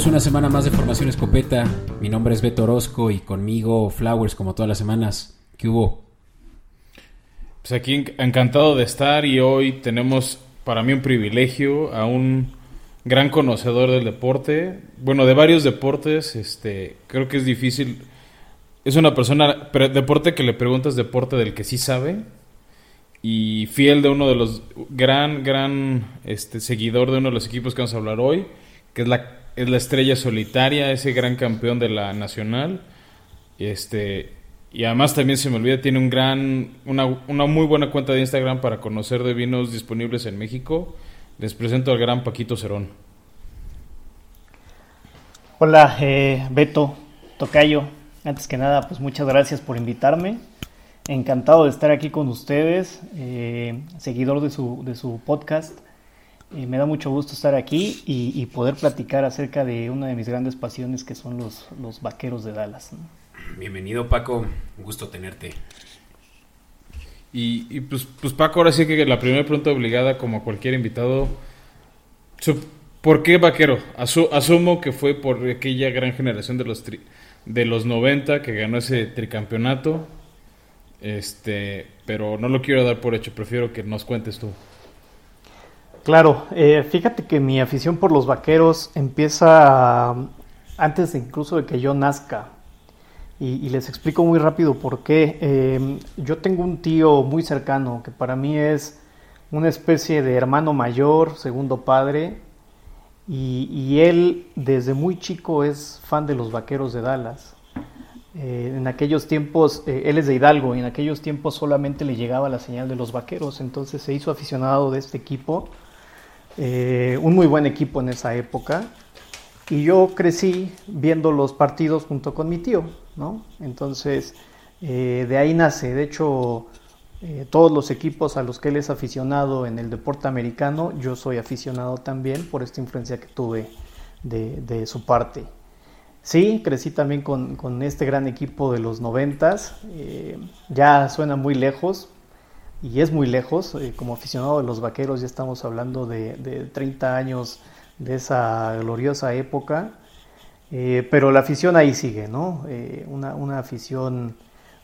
bienvenidos una semana más de Formación Escopeta. Mi nombre es Beto Orozco y conmigo Flowers como todas las semanas. ¿Qué hubo? Pues aquí encantado de estar y hoy tenemos para mí un privilegio a un gran conocedor del deporte, bueno, de varios deportes, este, creo que es difícil, es una persona, deporte que le preguntas deporte del que sí sabe y fiel de uno de los, gran, gran este, seguidor de uno de los equipos que vamos a hablar hoy, que es la, es la estrella solitaria, ese gran campeón de la nacional, este, y además también se me olvida, tiene un gran, una, una muy buena cuenta de Instagram para conocer de vinos disponibles en México. Les presento al gran Paquito Cerón. Hola, eh, Beto, Tocayo. Antes que nada, pues muchas gracias por invitarme. Encantado de estar aquí con ustedes, eh, seguidor de su, de su podcast. Eh, me da mucho gusto estar aquí y, poder platicar acerca de una de mis grandes pasiones que son los, los vaqueros de Dallas. Bienvenido Paco, un gusto tenerte. Y, pues, pues, Paco, ahora sí que la primera pregunta obligada, como cualquier invitado, ¿por qué vaquero? asumo que fue por aquella gran generación de los, de los 90 que ganó ese tricampeonato, este, pero no lo quiero dar por hecho, prefiero que nos cuentes tú. Claro, eh, fíjate que mi afición por los vaqueros empieza antes incluso de que yo nazca. Y, les explico muy rápido por qué. Em, yo tengo un tío muy cercano que para mí es una especie de hermano mayor, segundo padre, y, él desde muy chico es fan de los Vaqueros de Dallas. Eh, en aquellos tiempos, eh, él es de Hidalgo, y en aquellos tiempos solamente le llegaba la señal de los Vaqueros, entonces se hizo aficionado de este equipo, eh, un muy buen equipo en esa época, y yo crecí viendo los partidos junto con mi tío. Entonces, eh, de ahí nace, de hecho, eh, todos los equipos a los que él es aficionado en el deporte americano, yo soy aficionado también por esta influencia que tuve de, su parte. Sí, crecí también con, este gran equipo de los noventas, eh, ya suena muy lejos, y es muy lejos, como aficionado de los vaqueros ya estamos hablando de, de 30 años de esa gloriosa época, eh, pero la afición ahí sigue, ¿no? Eh, una, afición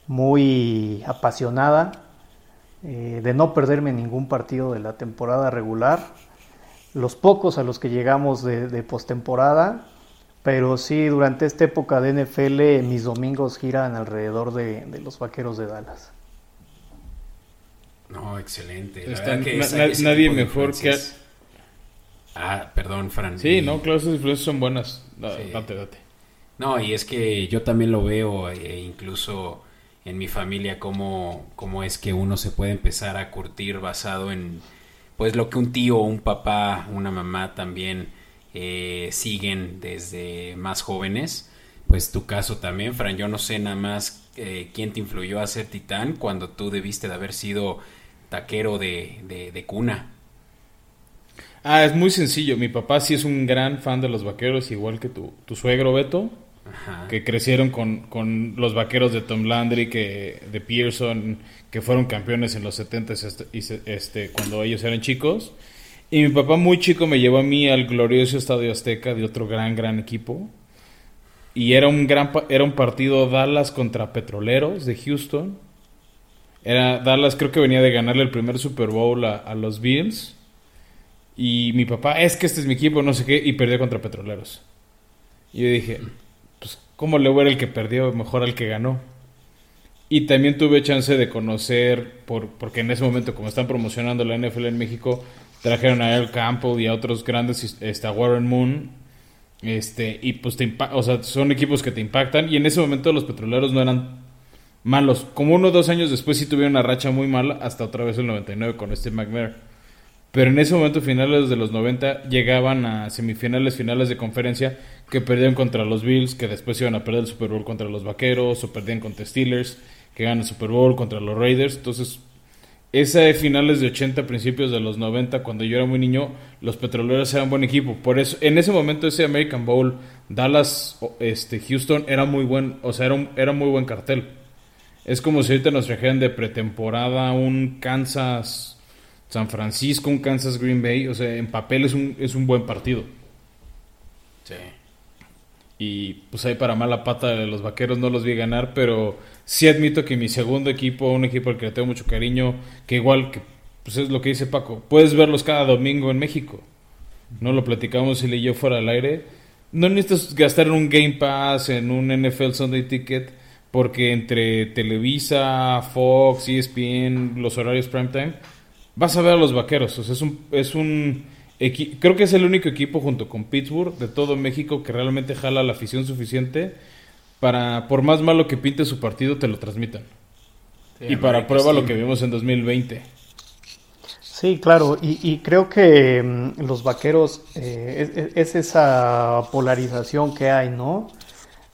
muy apasionada, eh, de no perderme ningún partido de la temporada regular, los pocos a los que llegamos de, postemporada, pero sí, durante esta época de NFL mis domingos giran alrededor de, los Vaqueros de Dallas. No, excelente. nadie mejor que Ah, perdón, Fran. Sí, no, claro, esas influencias son buenas. Date, date. No, y es que yo también lo veo, e incluso en mi familia, cómo, cómo es que uno se puede empezar a curtir basado en pues lo que un tío, un papá, una mamá también eh, siguen desde más jóvenes. Pues tu caso también, Fran, yo no sé nada más eh, quién te influyó a ser titán cuando tú debiste de haber sido taquero de, de, de cuna. Ah, es muy sencillo. Mi papá sí es un gran fan de los vaqueros, igual que tu, tu suegro Beto. Que crecieron con, los vaqueros de Tom Landry, que, de Pearson, que fueron campeones en los 70 este, este, cuando ellos eran chicos. Y mi papá muy chico me llevó a mí al glorioso Estadio Azteca de otro gran, gran equipo. Y era un, gran, era un partido Dallas contra Petroleros de Houston. Era, Dallas creo que venía de ganarle el primer Super Bowl a, los Bills. Y mi papá, es que este es mi equipo, no sé qué, y perdió contra Petroleros. Y yo dije, pues, ¿cómo le voy a el que perdió? Mejor al que ganó. Y también tuve chance de conocer, por, porque en ese momento, como están promocionando la NFL en México, trajeron a El Campo y a otros grandes, este, Warren Moon. Este, y pues te o sea, son equipos que te impactan. Y en ese momento los petroleros no eran malos. Como uno o dos años después sí tuvieron una racha muy mala, hasta otra vez el 99 con Steve McNair. Pero en ese momento, finales de los 90, llegaban a semifinales, finales de conferencia que perdían contra los Bills, que después iban a perder el Super Bowl contra los Vaqueros, o perdían contra Steelers, que ganan el Super Bowl contra los Raiders. Entonces, esa de finales de 80, principios de los 90, cuando yo era muy niño, los petroleros eran buen equipo. Por eso, en ese momento, ese American Bowl, Dallas, este, Houston, era muy buen, o sea, era, un, era muy buen cartel. Es como si ahorita nos trajeran de pretemporada un Kansas San Francisco, un Kansas Green Bay, o sea, en papel es un, es un buen partido. Sí. Y pues ahí para mala pata de los vaqueros no los vi ganar, pero sí admito que mi segundo equipo, un equipo al que le tengo mucho cariño, que igual que pues es lo que dice Paco, puedes verlos cada domingo en México. No lo platicamos y yo fuera al aire. No necesitas gastar en un Game Pass, en un NFL Sunday Ticket, porque entre Televisa, Fox, ESPN, los horarios primetime, vas a ver a los vaqueros. O sea, es un, es un creo que es el único equipo junto con Pittsburgh de todo México que realmente jala la afición suficiente para, por más malo que pinte su partido, te lo transmitan. y para prueba lo que vimos en 2020. Sí, claro, y, creo que mm, los vaqueros eh, es, esa polarización que hay, ¿no?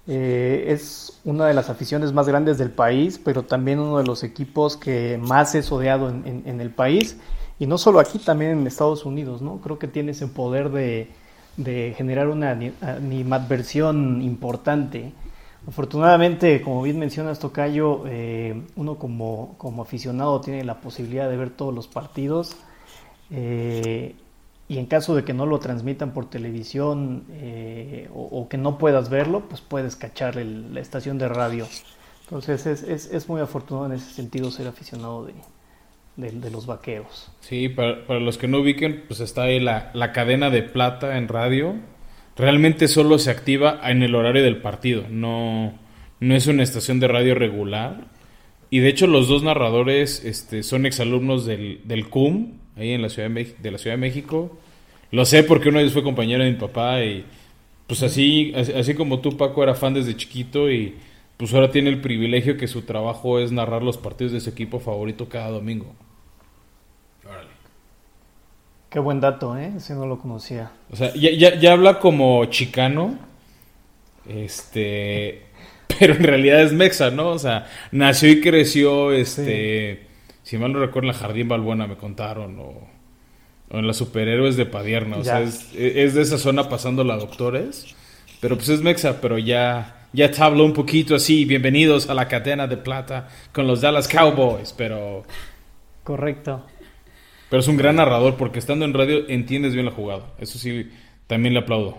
Eh, es una de las aficiones más grandes del país, pero también uno de los equipos que más es odiado en el país y no solo aquí, también en Estados Unidos, ¿no? Creo que tiene ese poder de, generar una animadversión importante. Afortunadamente, como bien mencionas, Tocayo, eh, uno como, como, aficionado tiene la posibilidad de ver todos los partidos. Eh, y en caso de que no lo transmitan por televisión eh, o, que no puedas verlo, pues puedes cachar la estación de radio. Entonces es, es, es, muy afortunado en ese sentido ser aficionado de, de, los vaqueros. Sí, para, para, los que no ubiquen, pues está ahí la, la, cadena de plata en radio. Realmente solo se activa en el horario del partido, no, no es una estación de radio regular. Y de hecho los dos narradores este, son exalumnos del, del CUM, ahí en la Ciudad de, de la Ciudad de México. Lo sé porque uno de ellos fue compañero de mi papá y pues así, así como tú Paco era fan desde chiquito y pues ahora tiene el privilegio que su trabajo es narrar los partidos de su equipo favorito cada domingo. Órale. Qué buen dato, ¿eh? Ese no lo conocía. O sea, ya, ya, habla como chicano, este, pero en realidad es mexa, ¿no? O sea, nació y creció, este, si mal no recuerdo, en la Jardín Balbuena me contaron, o, en las superhéroes de Padierna, o sea, es, es, de esa zona pasando la Doctores, pero pues es mexa, pero ya ya te hablo un poquito así, bienvenidos a la cadena de plata con los Dallas Cowboys, pero... Correcto. Pero es un gran narrador porque estando en radio entiendes bien la jugada. Eso sí, también le aplaudo.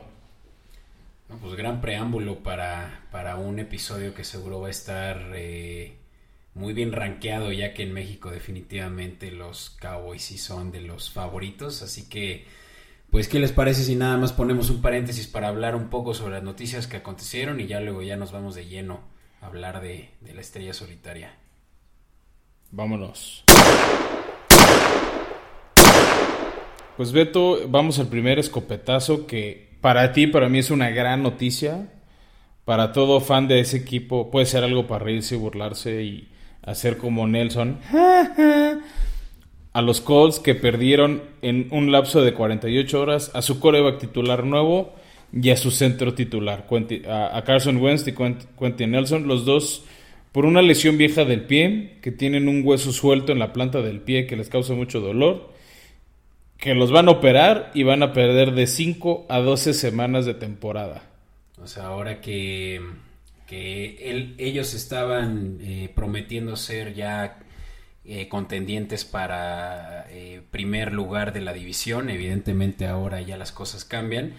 pues gran preámbulo para, para un episodio que seguro va a estar eh, muy bien rankeado, ya que en México definitivamente los Cowboys sí son de los favoritos. Así que pues, ¿qué les parece si nada más ponemos un paréntesis para hablar un poco sobre las noticias que acontecieron y ya luego ya nos vamos de lleno a hablar de, la estrella solitaria? Vámonos. Pues Beto, vamos al primer escopetazo que para ti, para mí es una gran noticia. Para todo fan de ese equipo puede ser algo para reírse y burlarse y hacer como Nelson. a los Colts que perdieron en un lapso de 48 horas a su coreback titular nuevo y a su centro titular, a Carson Wentz y Quentin Nelson, los dos por una lesión vieja del pie, que tienen un hueso suelto en la planta del pie que les causa mucho dolor, que los van a operar y van a perder de 5 a 12 semanas de temporada. O sea, ahora que, ellos estaban eh, prometiendo ser ya eh, contendientes para eh, primer lugar de la división. Evidentemente ahora ya las cosas cambian.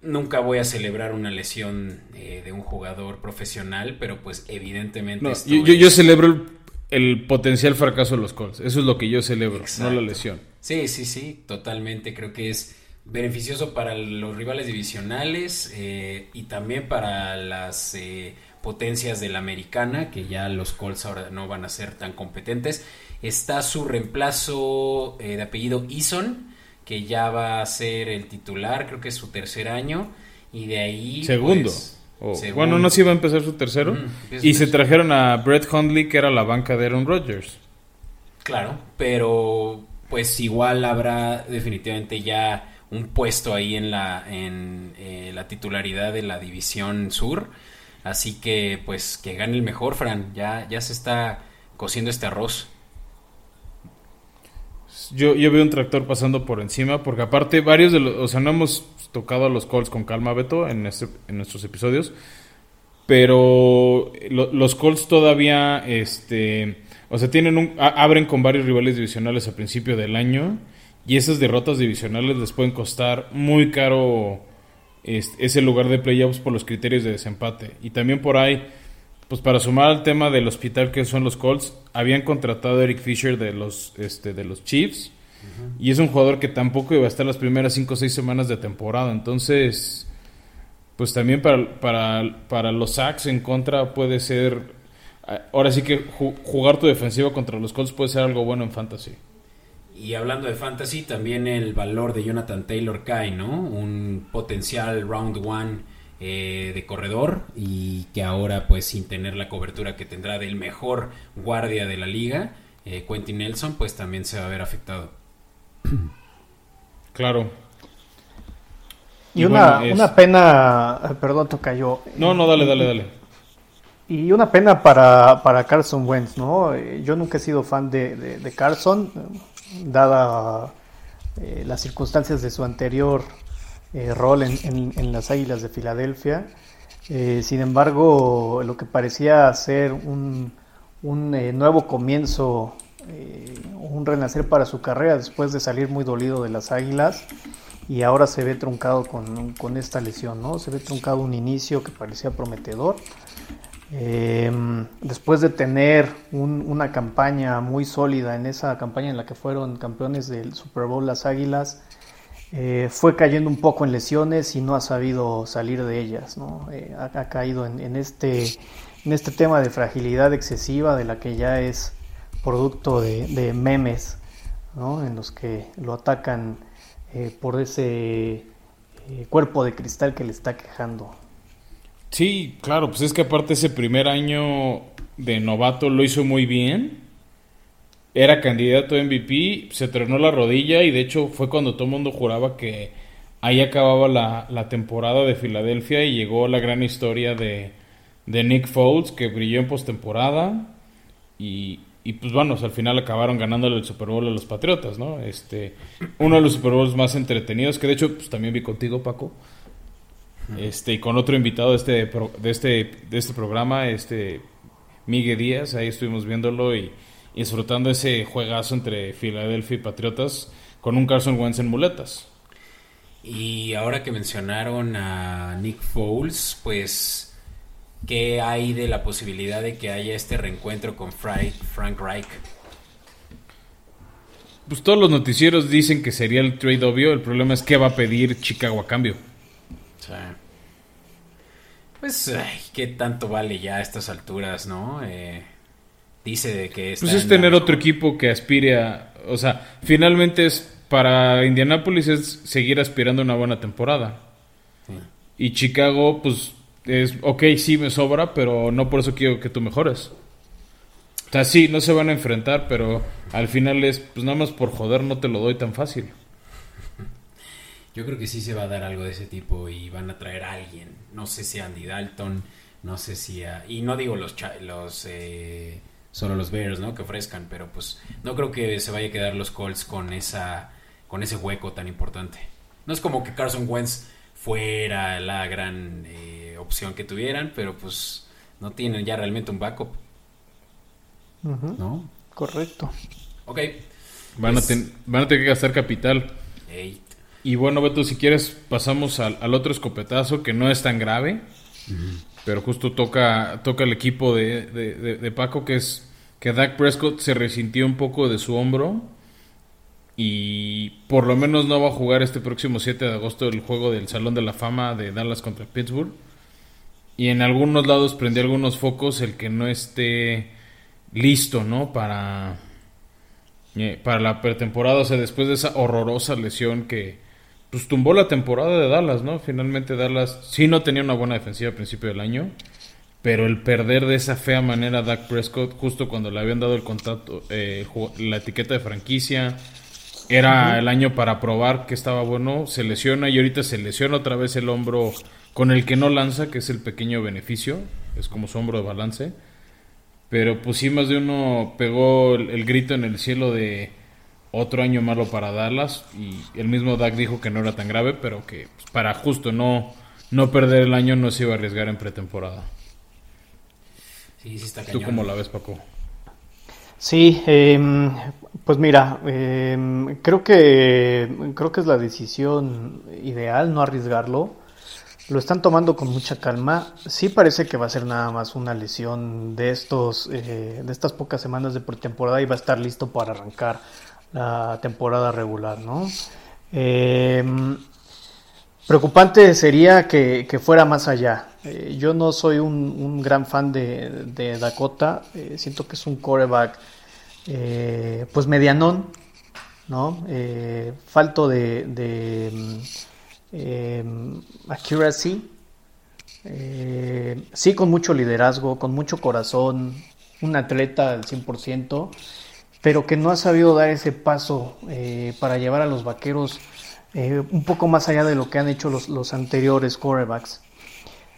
Nunca voy a celebrar una lesión eh, de un jugador profesional, pero pues evidentemente... yo, celebro el, potencial fracaso de los Colts. Eso es lo que yo celebro, no la lesión. Sí, sí, sí, totalmente. Creo que es beneficioso para los rivales divisionales y también para las potencias de la americana, que ya los Colts ahora no van a ser tan competentes. Está su reemplazo eh, de apellido Eason, que ya va a ser el titular, creo que es su tercer año. Y de ahí... Segundo. Pues, bueno, no se iba a empezar su tercero. y se trajeron a Brett Hundley, que era la banca de Aaron Rodgers. Claro, pero pues igual habrá definitivamente ya un puesto ahí en la, en, eh, la titularidad de la división sur. Así que, pues, que gane el mejor, Fran. Ya, ya se está cociendo este arroz. Yo, yo veo un tractor pasando por encima, porque aparte varios de los, o sea, no hemos tocado a los Colts con calma, Beto, en, este, en nuestros episodios, pero los Colts todavía, este, o sea, tienen abren con varios rivales divisionales a principio del año, y esas derrotas divisionales les pueden costar muy caro es, el lugar de playoffs por los criterios de desempate. Y también por ahí, pues para sumar al tema del hospital que son los Colts, habían contratado a Eric Fisher de los, este, de los Chiefs. Y es un jugador que tampoco iba a estar las primeras 5 o 6 semanas de temporada. Entonces, pues también para, para, para los sacks en contra puede ser... Ahora sí que jugar tu defensiva contra los Colts puede ser algo bueno en fantasy. Y hablando de fantasy, también el valor de Jonathan Taylor cae, ¿no? Un potencial round one eh, de corredor y que ahora, pues sin tener la cobertura que tendrá del mejor guardia de la liga, eh, Quentin Nelson, pues también se va a ver afectado. Claro. Y, una, una pena, eh, perdón, toca yo. No, no, dale, dale, dale. Y una pena para, para Carson Wentz, ¿no? Yo nunca he sido fan de, de Carson dada eh, las circunstancias de su anterior eh, rol en, las Águilas de Filadelfia. Eh, sin embargo, lo que parecía ser un, nuevo comienzo, un renacer para su carrera después de salir muy dolido de las Águilas y ahora se ve truncado con, con esta lesión, ¿no? Se ve truncado un inicio que parecía prometedor Em, después de tener una campaña muy sólida en esa campaña en la que fueron campeones del Super Bowl las Águilas, eh, fue cayendo un poco en lesiones y no ha sabido salir de ellas. Eh, ha, caído en, este, en este tema de fragilidad excesiva de la que ya es producto de, memes en los que lo atacan eh, por ese cuerpo de cristal que le está quejando. Sí, claro, pues es que aparte ese primer año de novato lo hizo muy bien. Era candidato a MVP, se tronó la rodilla y de hecho fue cuando todo el mundo juraba que ahí acababa la, temporada de Filadelfia y llegó la gran historia de, Nick Foles que brilló en postemporada y, y pues bueno, al final acabaron ganándole el Super Bowl a los Patriotas, ¿no? Este, uno de los Super Bowls más entretenidos que de hecho pues también vi contigo Paco este, y con otro invitado de este, de este, de este programa, este Miguel Díaz, ahí estuvimos viéndolo y, disfrutando ese juegazo entre Filadelfia y Patriotas con un Carson Wentz en muletas. Y ahora que mencionaron a Nick Foles, pues, ¿qué hay de la posibilidad de que haya este reencuentro con Frank, Frank Reich? Pues todos los noticieros dicen que sería el trade obvio, el problema es que va a pedir Chicago a cambio. Pues, ay, ¿qué tanto vale ya a estas alturas, no? Eh, dice que... Pues es tener otro equipo que aspire a... O sea, finalmente es... Para Indianapolis es seguir aspirando a una buena temporada. Y Chicago, pues, es... Ok, sí me sobra, pero no por eso quiero que tú mejores. O sea, sí, no se van a enfrentar, pero al final es, pues nada más por joder no te lo doy tan fácil. Yo creo que sí se va a dar algo de ese tipo y van a traer a alguien. No sé si Andy Dalton, no sé si a, y no digo los los eh, solo los Bears, ¿no? Que ofrezcan, pero pues no creo que se vaya a quedar los Colts con esa con ese hueco tan importante. No es como que Carson Wentz fuera la gran eh, opción que tuvieran, pero pues no tienen ya realmente un backup. ¿No? Correcto. Ok. Van, a pues van a tener que gastar capital. Y bueno, Beto, si quieres pasamos al, otro escopetazo que no es tan grave, pero justo toca, toca el equipo de, Paco, que es que Dak Prescott se resintió un poco de su hombro y por lo menos no va a jugar este próximo 7 de agosto el juego del Salón de la Fama de Dallas contra Pittsburgh. Y en algunos lados prendió algunos focos el que no esté listo, ¿no? Para, eh, para la pretemporada, o sea, después de esa horrorosa lesión que, pues tumbó la temporada de Dallas, ¿no? Finalmente Dallas sí no tenía una buena defensiva al principio del año, pero el perder de esa fea manera a Dak Prescott justo cuando le habían dado el contacto, eh, la etiqueta de franquicia, era el año para probar que estaba bueno, se lesiona y ahorita se lesiona otra vez el hombro con el que no lanza, que es el pequeño beneficio, es como su hombro de balance. Pero pues sí, más de uno pegó el grito en el cielo de otro año malo para Dallas y el mismo Dak dijo que no era tan grave, pero que pues, para justo no, no perder el año no se iba a arriesgar en pretemporada. Sí, sí está ¿Tú cómo la ves, Paco? Sí, em, pues mira, em, creo que creo que es la decisión ideal no arriesgarlo. lo están tomando con mucha calma. Sí parece que va a ser nada más una lesión de estos, eh, de estas pocas semanas de pretemporada y va a estar listo para arrancar la temporada regular, ¿no? Em, preocupante sería que, fuera más allá. Eh, yo no soy un, gran fan de, Dakota. Eh, siento que es un coreback, pues medianón, ¿no? falto de eh, accuracy. Eh, sí, con mucho liderazgo, con mucho corazón, un atleta al 100%, pero que no ha sabido dar ese paso eh, para llevar a los vaqueros eh, un poco más allá de lo que han hecho los, anteriores quarterbacks.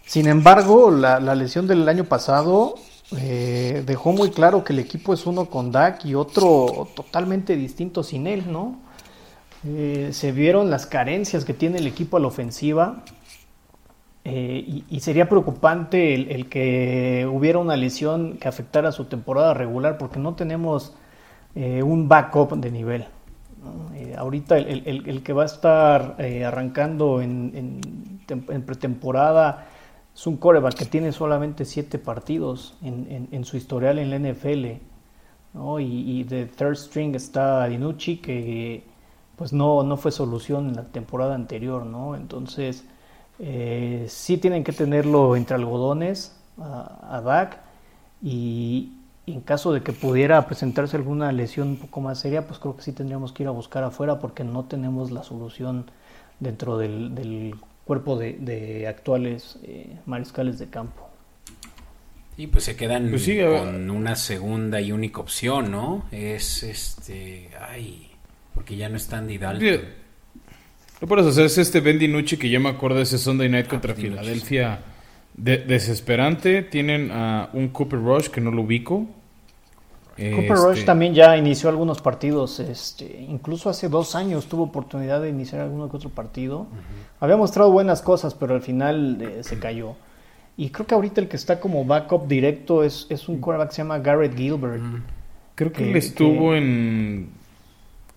Sin embargo, la, la lesión del año pasado dejó muy claro que el equipo es uno con Dak y otro totalmente distinto sin él, ¿no? Eh, se vieron las carencias que tiene el equipo a la ofensiva eh, y, sería preocupante el, que hubiera una lesión que afectara su temporada regular porque no tenemos eh, un backup de nivel. ahorita el, que va a estar arrancando en, pretemporada es un coreback que tiene solamente siete partidos en, su historial en la NFL. Y, y, de third string está Dinucci que pues no, no fue solución en la temporada anterior, ¿no? Entonces, eh, sí tienen que tenerlo entre algodones a, a Dak y, en caso de que pudiera presentarse alguna lesión un poco más seria, pues creo que sí tendríamos que ir a buscar afuera porque no tenemos la solución dentro del, cuerpo de, actuales eh, mariscales de campo. Y pues se quedan pues con una segunda y única opción, ¿no? Es este, ay, porque ya no está Andy Dalton. No por eso, es este Ben DiNucci que ya me acuerdo de ese Sunday Night ah, contra Filadelfia. desesperante. Tienen a un Cooper Rush que no lo ubico. Cooper Rush este también ya inició algunos partidos. Este, incluso hace dos años tuvo oportunidad de iniciar alguno que otro partido. Había mostrado buenas cosas, pero al final eh, se cayó. Y creo que ahorita el que está como backup directo es, es un quarterback que se llama Garrett Gilbert. Creo que, él estuvo en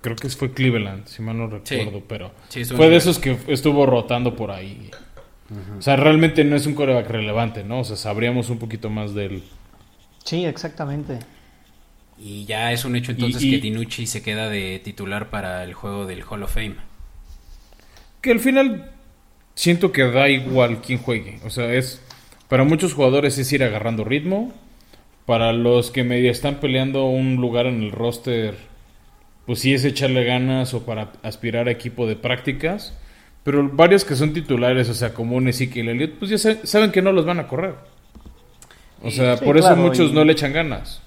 creo que fue Cleveland, si mal no recuerdo, pero fue de esos que estuvo rotando por ahí. O sea, realmente no es un coreback relevante, ¿no? O sea, sabríamos un poquito más de él. Sí, exactamente. Y ya es un hecho entonces que Dinucci se queda de titular para el juego del Hall of Fame. Que al final siento que da igual quién juegue. O sea, es para muchos jugadores es ir agarrando ritmo. Para los que medio están peleando un lugar en el roster pues sí es echarle ganas o para aspirar a equipo de prácticas. Pero varios que son titulares, o sea, como un Ezekiel Elliott, pues ya saben que no los van a correr. O sea, por eso muchos no le echan ganas.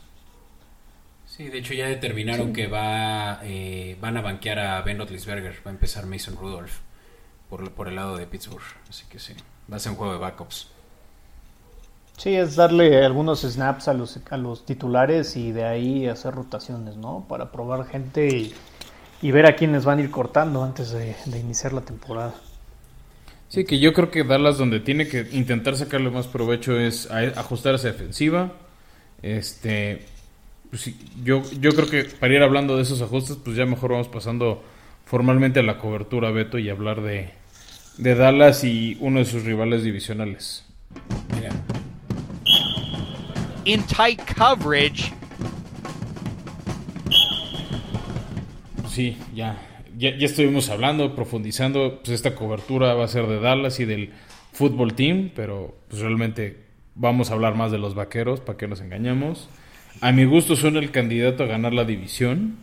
Sí, de hecho ya determinaron que va eh, van a banquear a Ben Roethlisberger. Va a empezar Mason Rudolph por, por el lado de Pittsburgh. Así que sí, va a ser un juego de backups. Sí, es darle algunos snaps a los, a los titulares y de ahí hacer rotaciones, ¿no? Para probar gente y, ver a quiénes van a ir cortando antes de, iniciar la temporada. Sí, que yo creo que Dallas donde tiene que intentar sacarle más provecho es ajustar esa defensiva. Este, pues yo, yo creo que para ir hablando de esos ajustes, pues ya mejor vamos pasando formalmente a la cobertura, Beto, y hablar de, de Dallas y uno de sus rivales divisionales. Mira, in tight coverage. Sí, ya, ya, estuvimos hablando, profundizando. Pues esta cobertura va a ser de Dallas y del fútbol team, pero pues realmente vamos a hablar más de los vaqueros, para que nos engañamos. A mi gusto son el candidato a ganar la división.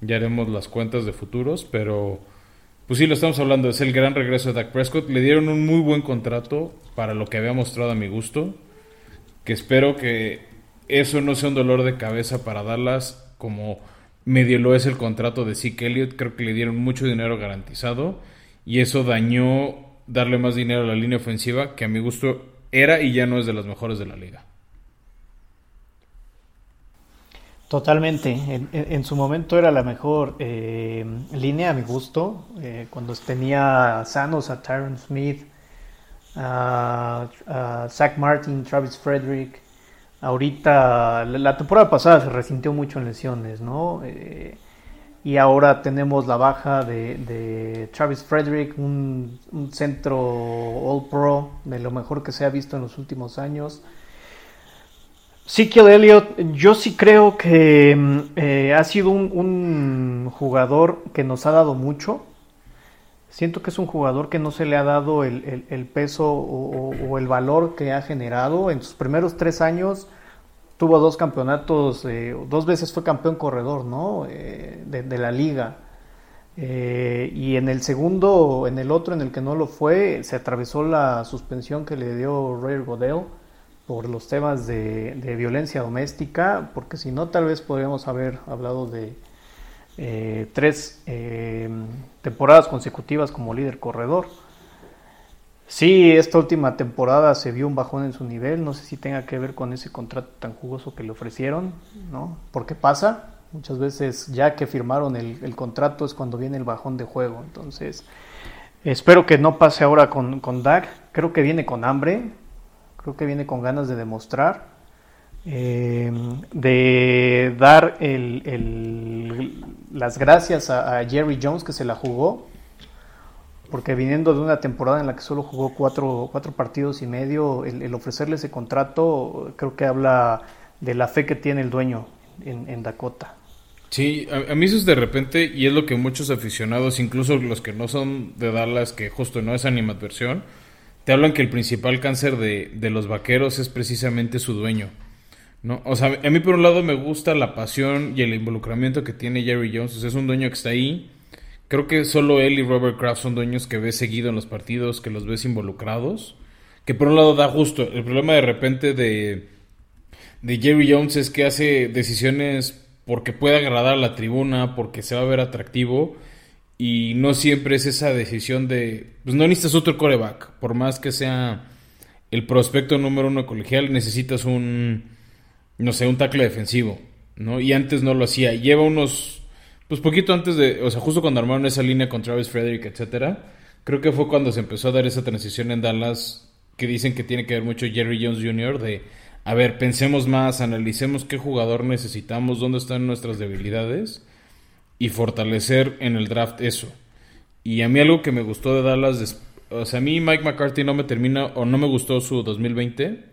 Ya haremos las cuentas de futuros, pero pues sí, lo estamos hablando. Es el gran regreso de Dak Prescott. Le dieron un muy buen contrato para lo que había mostrado a mi gusto que espero que eso no sea un dolor de cabeza para Dallas como medio lo es el contrato de Zeke Elliott. Creo que le dieron mucho dinero garantizado y eso dañó darle más dinero a la línea ofensiva que a mi gusto era y ya no es de las mejores de la liga. Totalmente. En, su momento era la mejor eh, línea a mi gusto. Eh, cuando tenía sanos a Tyron Smith, a, Zach Martin, Travis Frederick. Ahorita, la temporada pasada se resintió mucho en lesiones, ¿no? Eh, y ahora tenemos la baja de, Travis Frederick, un, centro All Pro de lo mejor que se ha visto en los últimos años. Ezekiel Elliott, yo sí creo que mm, eh, ha sido un, jugador que nos ha dado mucho. Siento que es un jugador que no se le ha dado el, peso o, el valor que ha generado. En sus primeros tres años tuvo dos campeonatos, eh, dos veces fue campeón corredor, ¿no? Eh, de, la liga. Y en el segundo, en el otro en el que no lo fue, se atravesó la suspensión que le dio Ray Godell por los temas de, violencia doméstica, porque si no, tal vez podríamos haber hablado de tres temporadas consecutivas como líder corredor. Sí, esta última temporada se vio un bajón en su nivel, no sé si tenga que ver con ese contrato tan jugoso que le ofrecieron, ¿no? Porque pasa, muchas veces ya que firmaron el, contrato es cuando viene el bajón de juego, entonces espero que no pase ahora con, con Dak, creo que viene con hambre, creo que viene con ganas de demostrar, eh, de dar las gracias a Jerry Jones que se la jugó, porque viniendo de una temporada en la que solo jugó cuatro, cuatro partidos y medio, el, ofrecerle ese contrato creo que habla de la fe que tiene el dueño en, Dakota. Sí, a, mí eso es de repente, y es lo que muchos aficionados, incluso los que no son de Dallas, que justo no es animadversión, te hablan que el principal cáncer de, los vaqueros es precisamente su dueño. ¿no? O sea, a mí por un lado me gusta la pasión y el involucramiento que tiene Jerry Jones, es un dueño que está ahí, Creo que solo él y Robert Kraft son dueños que ves seguido en los partidos, que los ves involucrados. Que por un lado da justo. El problema de repente de, de Jerry Jones es que hace decisiones porque puede agradar a la tribuna, porque se va a ver atractivo. Y no siempre es esa decisión de. Pues no necesitas otro coreback. Por más que sea el prospecto número uno colegial, necesitas un. No sé, un tackle defensivo. ¿no? Y antes no lo hacía. Lleva unos pues poquito antes de, o sea, justo cuando armaron esa línea con Travis Frederick, etcétera, creo que fue cuando se empezó a dar esa transición en Dallas que dicen que tiene que ver mucho Jerry Jones Jr. de, a ver, pensemos más, analicemos qué jugador necesitamos, dónde están nuestras debilidades y fortalecer en el draft eso. Y a mí algo que me gustó de Dallas, o sea, a mí Mike McCarthy no me termina o no me gustó su 2020.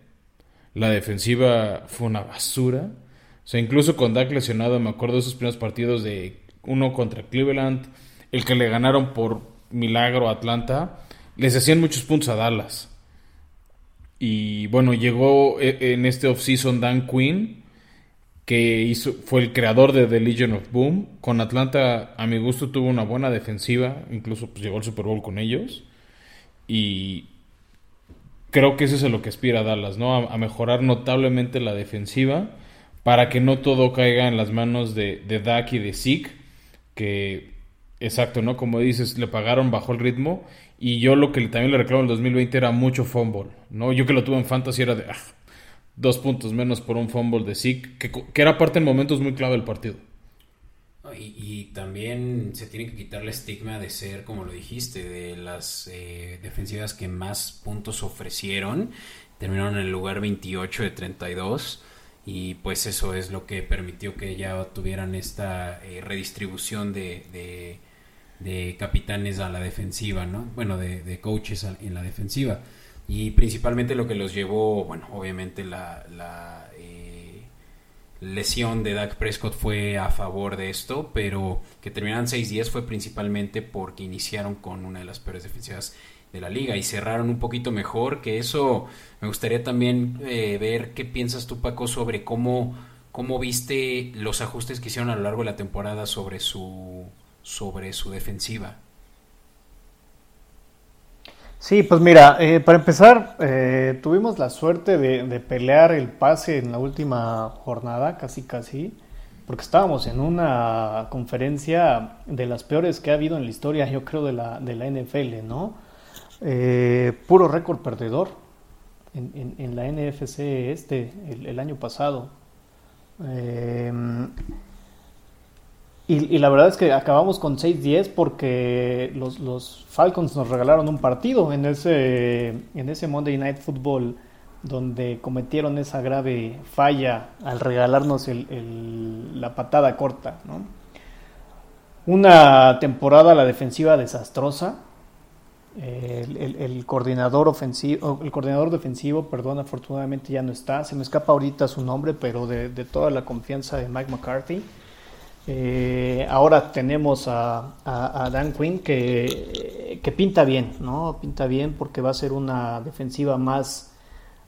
La defensiva fue una basura. O sea, incluso con Dak lesionado, me acuerdo de esos primeros partidos de uno contra Cleveland, el que le ganaron por milagro a Atlanta, les hacían muchos puntos a Dallas. Y bueno, llegó e, en este offseason Dan Quinn, que hizo, fue el creador de The Legion of Boom. Con Atlanta, a mi gusto, tuvo una buena defensiva, incluso pues, llegó al Super Bowl con ellos. Y creo que eso es a lo que aspira Dallas, ¿no? A, mejorar notablemente la defensiva para que no todo caiga en las manos de, de Dak y de Zeke que, exacto, ¿no? Como dices, le pagaron bajo el ritmo y yo lo que también le reclamo en el 2020 era mucho fumble, ¿no? Yo que lo tuve en fantasy era de ah, dos puntos menos por un fumble de Zeke, que, que era parte en momentos muy clave del partido. Y, también se tiene que quitar el estigma de ser, como lo dijiste, de las eh, defensivas que más puntos ofrecieron. Terminaron en el lugar 28 de 32 y pues eso es lo que permitió que ya tuvieran esta eh, redistribución de, de, capitanes a la defensiva, ¿no? Bueno, de, coaches en la defensiva. Y principalmente lo que los llevó, bueno, obviamente la, la eh, lesión de Dak Prescott fue a favor de esto, pero que terminaran 6-10 fue principalmente porque iniciaron con una de las peores defensivas de la liga y cerraron un poquito mejor, que eso me gustaría también eh, ver qué piensas tú Paco sobre cómo, cómo viste los ajustes que hicieron a lo largo de la temporada sobre su, sobre su defensiva. Sí, pues mira, eh, para empezar, eh, tuvimos la suerte de, pelear el pase en la última jornada, casi casi, porque estábamos en una conferencia de las peores que ha habido en la historia, yo creo, de la, de la NFL, ¿no? Eh, puro récord perdedor en, la NFC este el, año pasado. Y, la verdad es que acabamos con 6-10 porque los, Falcons nos regalaron un partido en ese, en ese Monday Night Football donde cometieron esa grave falla al regalarnos la patada corta. Una temporada la defensiva desastrosa. El, coordinador ofensivo, el coordinador defensivo, perdón, afortunadamente ya no está. Se me escapa ahorita su nombre, pero de, toda la confianza de Mike McCarthy. Eh, ahora tenemos a, Dan Quinn que, que, pinta bien, ¿no? Pinta bien porque va a ser una defensiva más,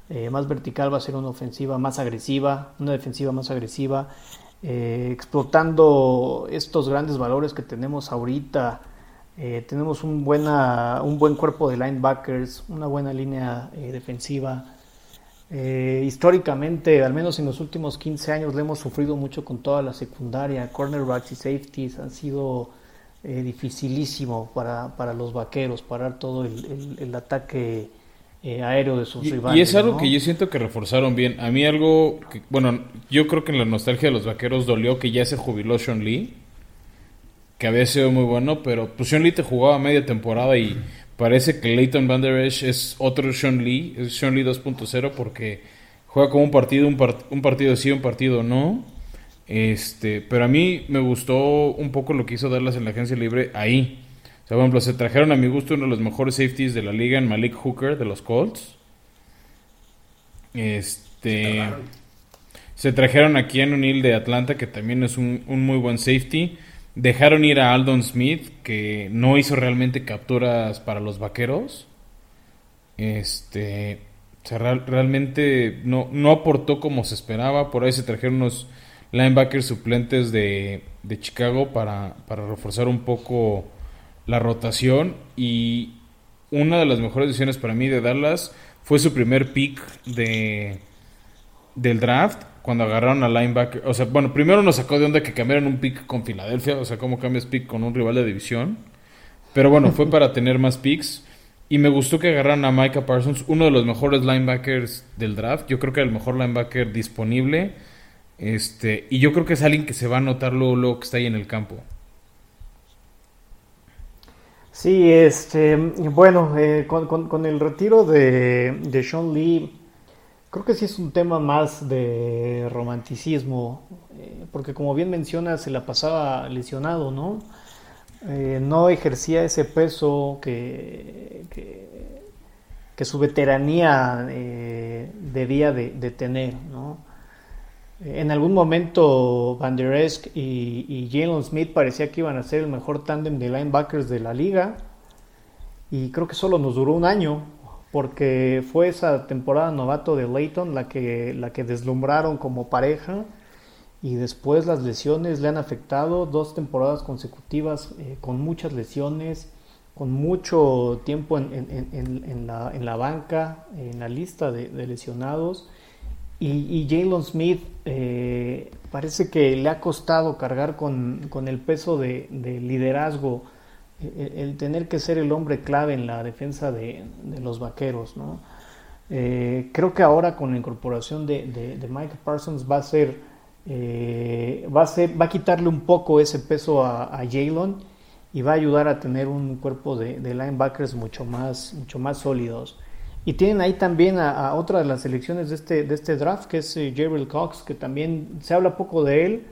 eh, más vertical, va a ser una ofensiva más agresiva, una defensiva más agresiva. Eh, explotando estos grandes valores que tenemos ahorita. Eh, tenemos un, buena, un buen cuerpo de linebackers, una buena línea eh, históricamente, al menos en los últimos 15 años, le hemos sufrido mucho con toda la secundaria. Cornerbacks y safeties han sido dificilísimo para, para, los vaqueros, parar todo el, el ataque eh, aéreo de sus y, rivales. Y es algo que yo siento que reforzaron bien. A mí algo, que, bueno, yo creo que en la nostalgia de los vaqueros dolió que ya se jubiló Sean Lee, que había sido muy bueno, pero pues Sean Lee te jugaba media temporada y parece que Leighton Van Der Esch es otro Sean Lee, es Sean Lee 2.0 porque juega como un partido, un, un partido sí, un partido no. Este, pero a mí me gustó un poco lo que hizo Dallas en la agencia libre ahí o sea, por ejemplo, se trajeron a mi gusto uno de los mejores safeties de la liga en Malik Hooker de los Colts. Este. Se trajeron a Keanu Neal de Atlanta, que también es un, muy buen safety. Dejaron ir a Aldon Smith, que no hizo realmente capturas para los vaqueros. Este. O sea, realmente no, no aportó como se esperaba. Por ahí se trajeron unos linebackers suplentes de, de Chicago para, para reforzar un poco la rotación y una de las mejores decisiones para mí de Dallas fue su primer pick de del draft cuando agarraron a linebacker. O sea, bueno, primero nos sacó de onda que cambiaron un pick con Filadelfia. O sea, ¿cómo cambias pick con un rival de división? Pero bueno, fue para tener más picks. Y me gustó que agarraran a Micah Parsons, uno de los mejores linebackers del draft. Yo creo que el mejor linebacker disponible. Este, y yo creo que es alguien que se va a notar luego, que está ahí en el campo. Sí, este, bueno, eh, con, el retiro de, de, Sean Lee, creo que sí es un tema más de romanticismo, eh, porque como bien menciona, se la pasaba lesionado, ¿no? Eh, no ejercía ese peso que, que, su veteranía debía de, tener, ¿no? En algún momento Van Der Esch y, y Jalen Smith parecía que iban a ser el mejor tándem de linebackers de la liga y creo que solo nos duró un año porque fue esa temporada novato de Leighton la que, la que deslumbraron como pareja y después las lesiones le han afectado dos temporadas consecutivas eh, con muchas lesiones, con mucho tiempo en, en, la, en, la, banca, en la lista de, de lesionados. Y, y Jalen Smith eh, parece que le ha costado cargar con, el peso de, liderazgo, el, tener que ser el hombre clave en la defensa de, los vaqueros. Eh, creo que ahora con la incorporación de, Mike Parsons va a ser, eh, va a ser, va a quitarle un poco ese peso a, a Jalen y va a ayudar a tener un cuerpo de, linebackers mucho más, mucho más sólidos. Y tienen ahí también a, otra de las selecciones de este, de este draft, que es eh, Cox, que también se habla poco de él,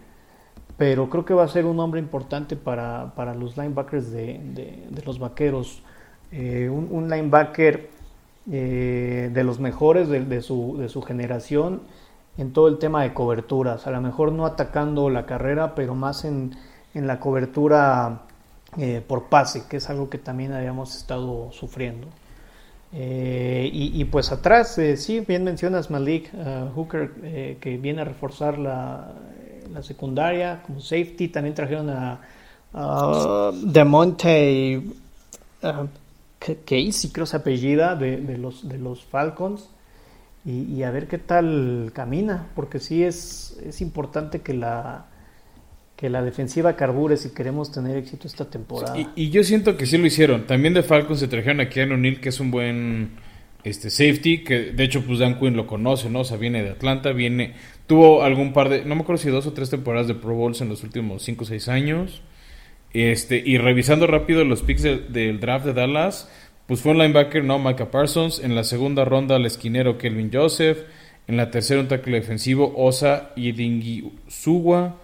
pero creo que va a ser un hombre importante para, los linebackers de, los vaqueros. Eh, un, linebacker eh, de los mejores de, su, de su generación en todo el tema de coberturas. A lo mejor no atacando la carrera, pero más en, en la cobertura eh, por pase, que es algo que también habíamos estado sufriendo. Eh, y, pues atrás, eh, sí, bien mencionas Malik uh, Hooker, que viene a reforzar la, secundaria como safety. También trajeron a, a Demonte uh, Casey, creo se apellida, de, los, de los Falcons. Y, a ver qué tal camina, porque sí es, es importante que la, que la defensiva carbure si queremos tener éxito esta temporada. y, yo siento que sí lo hicieron. También de Falcons se trajeron a Keanu Neal, que es un buen este safety, que de hecho pues Dan Quinn lo conoce, ¿no? O sea, viene de Atlanta, viene... Tuvo algún par de... No me acuerdo si dos o tres temporadas de Pro Bowls en los últimos 5 o 6 años. Este, y revisando rápido los picks del draft de Dallas, pues fue un linebacker, ¿no? Micah Parsons. En la segunda ronda, el esquinero Kelvin Joseph. En la tercera, un tackle defensivo, Osa y Suwa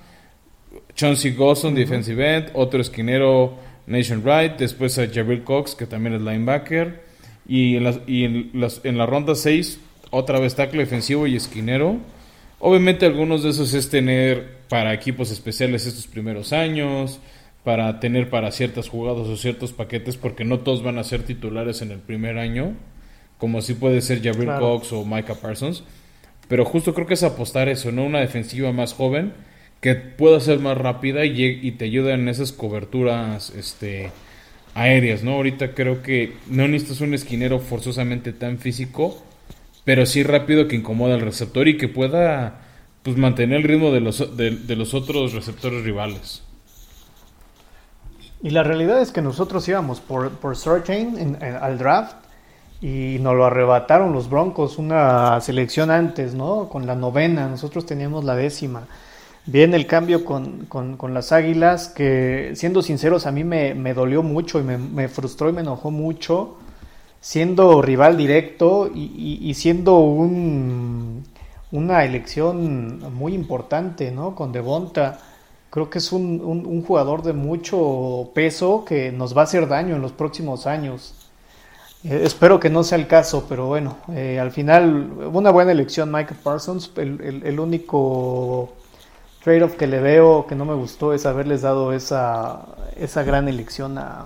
Chauncey Gosson, defensive end, otro esquinero Nation Wright, después a Jabril Cox, que también es linebacker, y en, y en, las, en la ronda 6, otra vez tackle defensivo y esquinero. Obviamente algunos de esos es tener para equipos especiales estos primeros años, para tener para ciertas jugadas o ciertos paquetes, porque no todos van a ser titulares en el primer año, como si puede ser Jabril Cox o Micah Parsons. Pero justo creo que es apostar eso, ¿no? Una defensiva más joven que pueda ser más rápida y, y te ayuda en esas coberturas este, aéreas, ¿no? Ahorita creo que no necesitas un esquinero forzosamente tan físico, pero sí rápido que incomoda al receptor y que pueda pues mantener el ritmo de los, de, los otros receptores rivales. Y la realidad es que nosotros íbamos por, por Surtain al draft y nos lo arrebataron los Broncos una selección antes, ¿no? Con la novena, nosotros teníamos la décima. Viene el cambio con, con, las Águilas, que siendo sinceros a mí me, dolió mucho y me, frustró y me enojó mucho, siendo rival directo y, siendo un, una elección muy importante, ¿no? Con Devonta. Creo que es un, jugador de mucho peso que nos va a hacer daño en los próximos años. Eh, espero que no sea el caso, pero bueno, eh, al final una buena elección Michael Parsons, el, el único trade-off que le veo que no me gustó es haberles dado esa, esa gran elección a,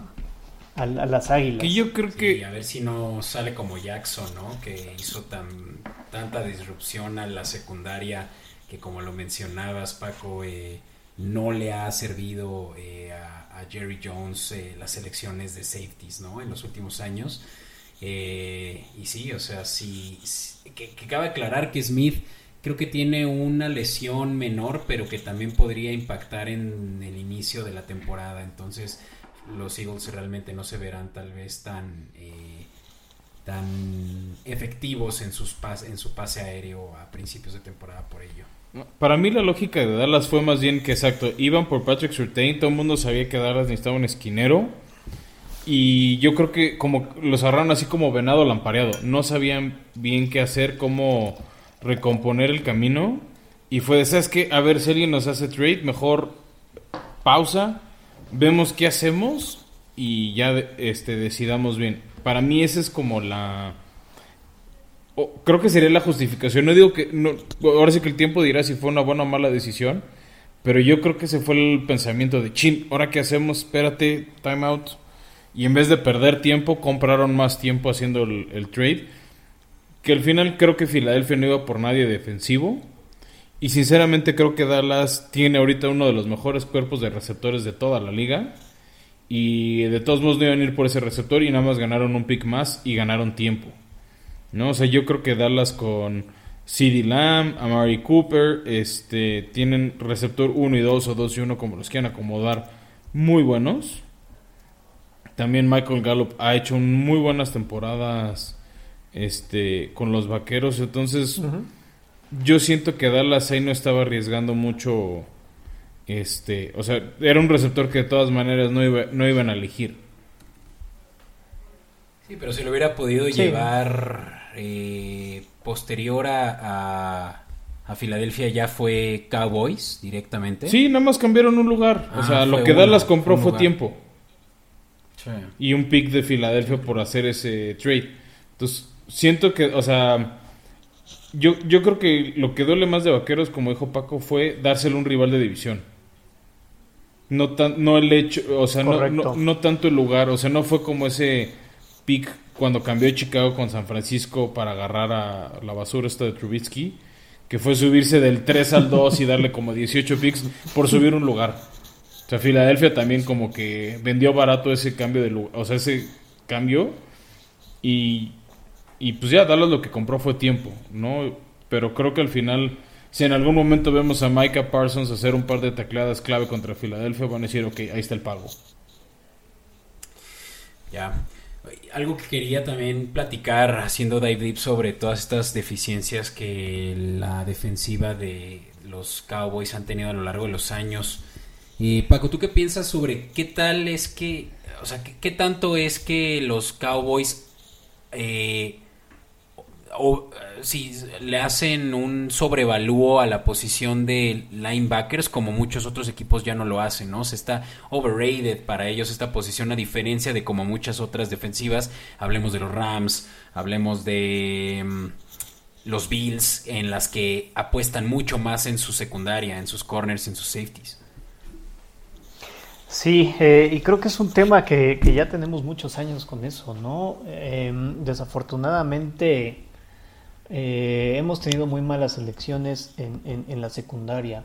a, las águilas. Que yo creo que. a ver si no sale como Jackson, ¿no? Que hizo tan, tanta disrupción a la secundaria que, como lo mencionabas, Paco, eh, no le ha servido eh, a, Jerry Jones eh, las elecciones de safeties, ¿no? En los últimos años. y sí, o sea, sí. que, que cabe aclarar que Smith creo que tiene una lesión menor, pero que también podría impactar en el inicio de la temporada. Entonces, los Eagles realmente no se verán tal vez tan, eh, tan efectivos en, sus en su pase aéreo a principios de temporada por ello. Para mí la lógica de Dallas fue más bien que exacto, iban por Patrick Surtain, todo el mundo sabía que Dallas necesitaba un esquinero y yo creo que como los agarraron así como venado lampareado, no sabían bien qué hacer, cómo recomponer el camino. Y fue de, ¿sabes qué? A ver, si alguien nos hace trade, mejor pausa, vemos qué hacemos y ya este, decidamos bien. Para mí esa es como la... creo que sería la justificación. No digo que... No, ahora sí que el tiempo dirá si fue una buena o mala decisión. Pero yo creo que ese fue el pensamiento de, chin, ahora qué hacemos, espérate, time out. Y en vez de perder tiempo, compraron más tiempo haciendo el trade que al final creo que Filadelfia no iba por nadie defensivo. Y sinceramente creo que Dallas tiene ahorita uno de los mejores cuerpos de receptores de toda la liga. Y de todos modos iban a ir por ese receptor y nada más ganaron un pick más y ganaron tiempo. ¿No? O sea, yo creo que Dallas con CD Lamb, Amari Cooper, este, tienen receptor 1 y 2 o 2 y 1 como los quieran acomodar muy buenos. También Michael Gallup ha hecho muy buenas temporadas este, con los vaqueros. Entonces, yo siento que Dallas ahí no estaba arriesgando mucho. Este, o sea, era un receptor que de todas maneras no, iba, no iban a elegir. Sí, pero si lo hubiera podido llevar eh, posterior a, a, Filadelfia ya fue Cowboys directamente. Sí, nada más cambiaron un lugar. o ah, sea, lo que Dallas compró fue, tiempo. Y un pick de Filadelfia por hacer ese trade. Entonces, siento que, o sea, yo, yo creo que lo que duele más de Vaqueros, como dijo Paco, fue dárselo a un rival de división. No, tan, no el hecho, o sea, no, no, tanto el lugar, o sea, no fue como ese pick cuando cambió Chicago con San Francisco para agarrar a la basura esta de Trubisky, que fue subirse del 3 al 2 y darle como 18 picks por subir un lugar. O sea, Filadelfia también como que vendió barato ese cambio de lugar, o sea, ese cambio y y pues ya Dallas lo que compró fue tiempo, ¿no? Pero creo que al final, si en algún momento vemos a Micah Parsons hacer un par de tacleadas clave contra Filadelfia, van a decir, ok, ahí está el pago. Ya. Algo que quería también platicar haciendo dive deep sobre todas estas deficiencias que la defensiva de los Cowboys han tenido a lo largo de los años. Y Paco, ¿tú qué piensas sobre qué tal es que, o sea, qué, tanto es que los Cowboys eh, o si le hacen un sobrevalúo a la posición de linebackers como muchos otros equipos ya no lo hacen, ¿no? Se está overrated para ellos esta posición a diferencia de como muchas otras defensivas, hablemos de los Rams, hablemos de mm, los Bills en las que apuestan mucho más en su secundaria, en sus corners, en sus safeties. Sí, eh, y creo que es un tema que, ya tenemos muchos años con eso, ¿no? Em, desafortunadamente eh, hemos tenido muy malas elecciones en, la secundaria.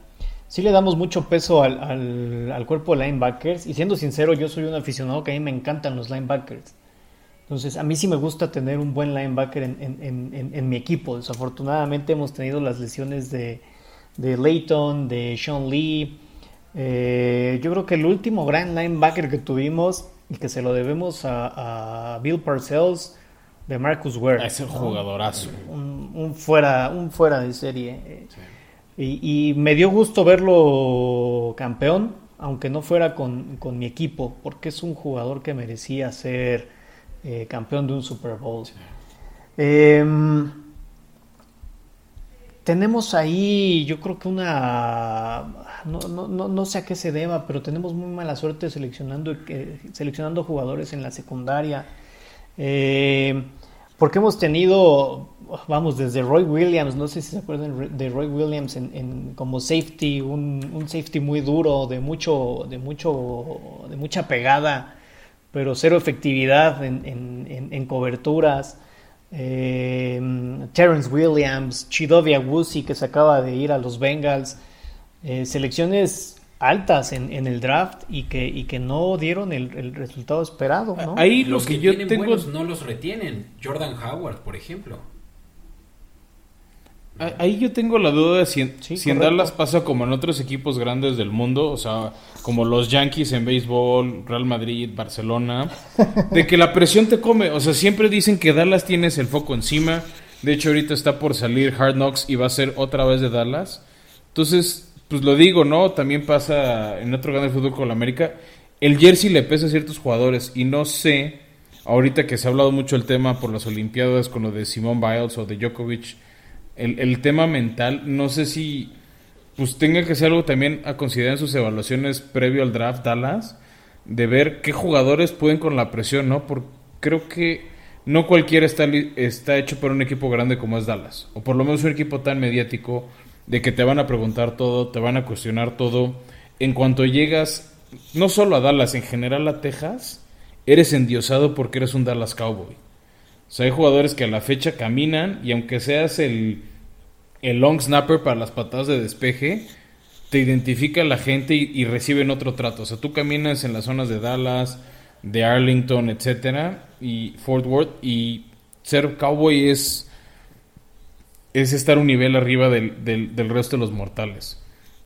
Sí le damos mucho peso al, cuerpo de linebackers y siendo sincero yo soy un aficionado que a mí me encantan los linebackers. Entonces a mí sí me gusta tener un buen linebacker en, mi equipo. Desafortunadamente hemos tenido las lesiones de, de Leighton, de Sean Lee. Eh, yo creo que el último gran linebacker que tuvimos y que se lo debemos a, a Bill Parcells de Marcus Ware. Es un jugadorazo. Un, fuera, un fuera de serie. Y, me dio gusto verlo campeón, aunque no fuera con, mi equipo, porque es un jugador que merecía ser eh, campeón de un Super Bowl. Em, tenemos ahí, yo creo que una, no, no, no, sé a qué se deba, pero tenemos muy mala suerte seleccionando, eh, seleccionando jugadores en la secundaria. Eh, porque hemos tenido, vamos, desde Roy Williams, no sé si se acuerdan de Roy Williams en, como safety, un, safety muy duro, de mucho, de mucho, de mucha pegada, pero cero efectividad en, coberturas. Eh, Terrence Williams, Chidovia Wusi que se acaba de ir a los Bengals, eh, selecciones altas en, en, el draft y que, y que no dieron el, resultado esperado. ¿no? Ahí los que, yo tengo no los retienen. Jordan Howard, por ejemplo. Ahí yo tengo la duda de si, si en Dallas pasa como en otros equipos grandes del mundo, o sea, como los Yankees en béisbol, Real Madrid, Barcelona, de que la presión te come. O sea, siempre dicen que Dallas tienes el foco encima. De hecho, ahorita está por salir Hard Knocks y va a ser otra vez de Dallas. Entonces, pues lo digo, ¿no? También pasa en otro grande fútbol con la América. El jersey le pesa a ciertos jugadores y no sé, ahorita que se ha hablado mucho el tema por las Olimpiadas con lo de Simone Biles o de Djokovic, el, tema mental, no sé si pues tenga que ser algo también a considerar en sus evaluaciones previo al draft Dallas, de ver qué jugadores pueden con la presión, ¿no? Porque creo que no cualquiera está, está hecho para un equipo grande como es Dallas, o por lo menos un equipo tan mediático de que te van a preguntar todo, te van a cuestionar todo. En cuanto llegas, no solo a Dallas, en general a Texas, eres endiosado porque eres un Dallas Cowboy. O sea, hay jugadores que a la fecha caminan y aunque seas el, el long snapper para las patadas de despeje, te identifica la gente y, reciben otro trato. O sea, tú caminas en las zonas de Dallas, de Arlington, etcétera, y Fort Worth, y ser cowboy es es estar un nivel arriba del, del, resto de los mortales.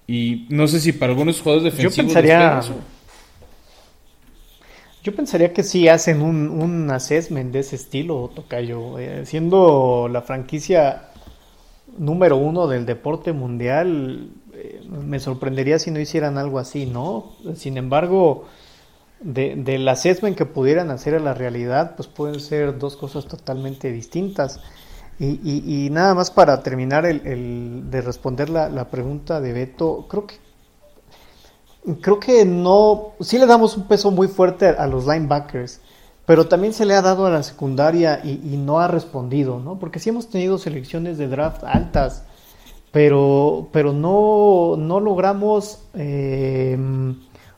Y no sé si para algunos jugadores defensivos... Yo pensaría... Yo pensaría que sí hacen un, un assessment de ese estilo, Tocayo. Eh, siendo la franquicia número uno del deporte mundial, eh, me sorprendería si no hicieran algo así, ¿no? Sin embargo, de, del assessment que pudieran hacer a la realidad, pues pueden ser dos cosas totalmente distintas. Y, y, nada más para terminar el, de responder la, pregunta de Beto, creo que creo que no, sí le damos un peso muy fuerte a los linebackers, pero también se le ha dado a la secundaria y, no ha respondido, ¿no? Porque sí hemos tenido selecciones de draft altas, pero, pero no, no logramos eh,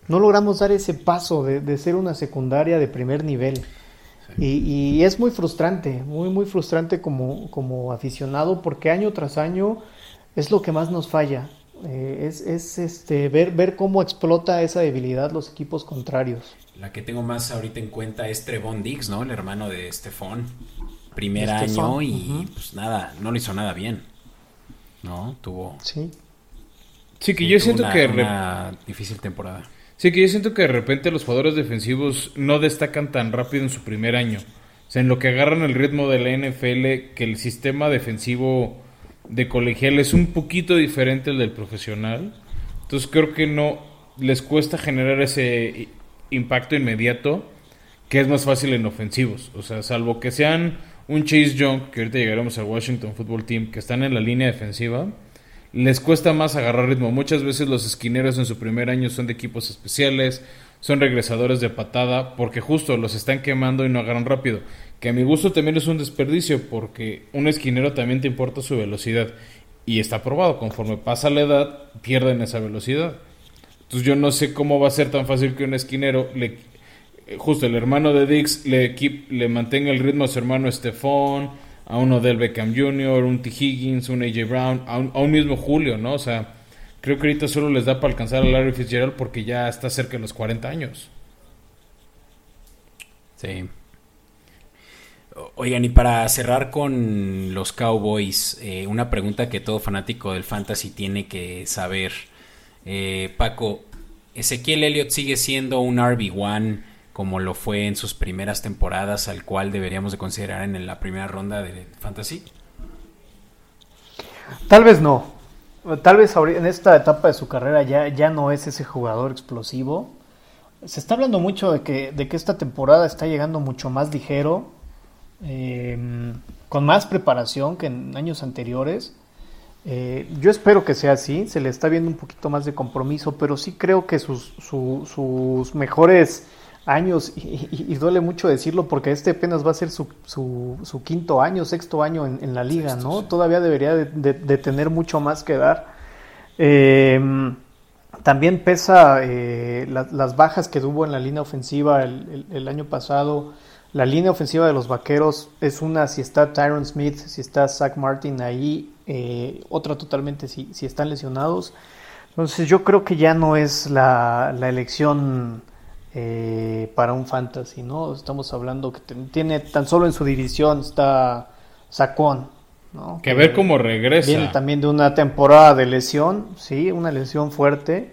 no logramos dar ese paso de ser una secundaria de primer nivel. Y, es muy frustrante, muy, muy frustrante como, como aficionado, porque año tras año es lo que más nos falla. Eh, es, es este, ver, ver cómo explota esa debilidad los equipos contrarios. La que tengo más ahorita en cuenta es Trevon Diggs, ¿no? El hermano de Stefan. Primer año y pues nada, no lo hizo nada bien. ¿No? Tuvo. Sí. Sí, que yo siento que. Una difícil temporada. Sí, que yo siento que de repente los jugadores defensivos no destacan tan rápido en su primer año. O sea, en lo que agarran el ritmo de la NFL, que el sistema defensivo de colegial es un poquito diferente al del profesional. Entonces creo que no les cuesta generar ese impacto inmediato que es más fácil en ofensivos. O sea, salvo que sean un Chase Young, que ahorita llegaremos al Washington Football Team, que están en la línea defensiva, les cuesta más agarrar ritmo. Muchas veces los esquineros en su primer año son de equipos especiales, son regresadores de patada, porque justo los están quemando y no agarran rápido. Que a mi gusto también es un desperdicio, porque un esquinero también te importa su velocidad. Y está probado, conforme pasa la edad, pierden esa velocidad. Entonces yo no sé cómo va a ser tan fácil que un esquinero, le, justo el hermano de Dix, le, le mantenga el ritmo a su hermano Stephon, a uno del Beckham Jr., un T. Higgins, un AJ Brown, a un, mismo Julio, ¿no? O sea, creo que ahorita solo les da para alcanzar a Larry Fitzgerald porque ya está cerca de los 40 años. Sí. Oigan, y para cerrar con los Cowboys, eh, una pregunta que todo fanático del fantasy tiene que saber. Eh, Paco, ¿Ezequiel Elliott sigue siendo un RB1 como lo fue en sus primeras temporadas, al cual deberíamos de considerar en la primera ronda de fantasy? Tal vez no. Tal vez en esta etapa de su carrera ya, ya no es ese jugador explosivo. Se está hablando mucho de que, de que esta temporada está llegando mucho más ligero Em, con más preparación que en años anteriores. Eh, yo espero que sea así, se le está viendo un poquito más de compromiso, pero sí creo que sus, sus mejores años, y, duele mucho decirlo porque este apenas va a ser su, su, quinto año, sexto año en, la liga, ¿no? Todavía debería de, tener mucho más que dar. Em, también pesa eh, las bajas que tuvo en la línea ofensiva el año pasado. La línea ofensiva de los vaqueros es una si está Tyron Smith, si está Zach Martin ahí, eh, otra totalmente si, si, están lesionados. Entonces yo creo que ya no es la, elección eh, para un fantasy, ¿no? Estamos hablando que tiene tan solo en su división está Sacón, ¿no? Que ver cómo regresa. Viene también de una temporada de lesión, sí, una lesión fuerte.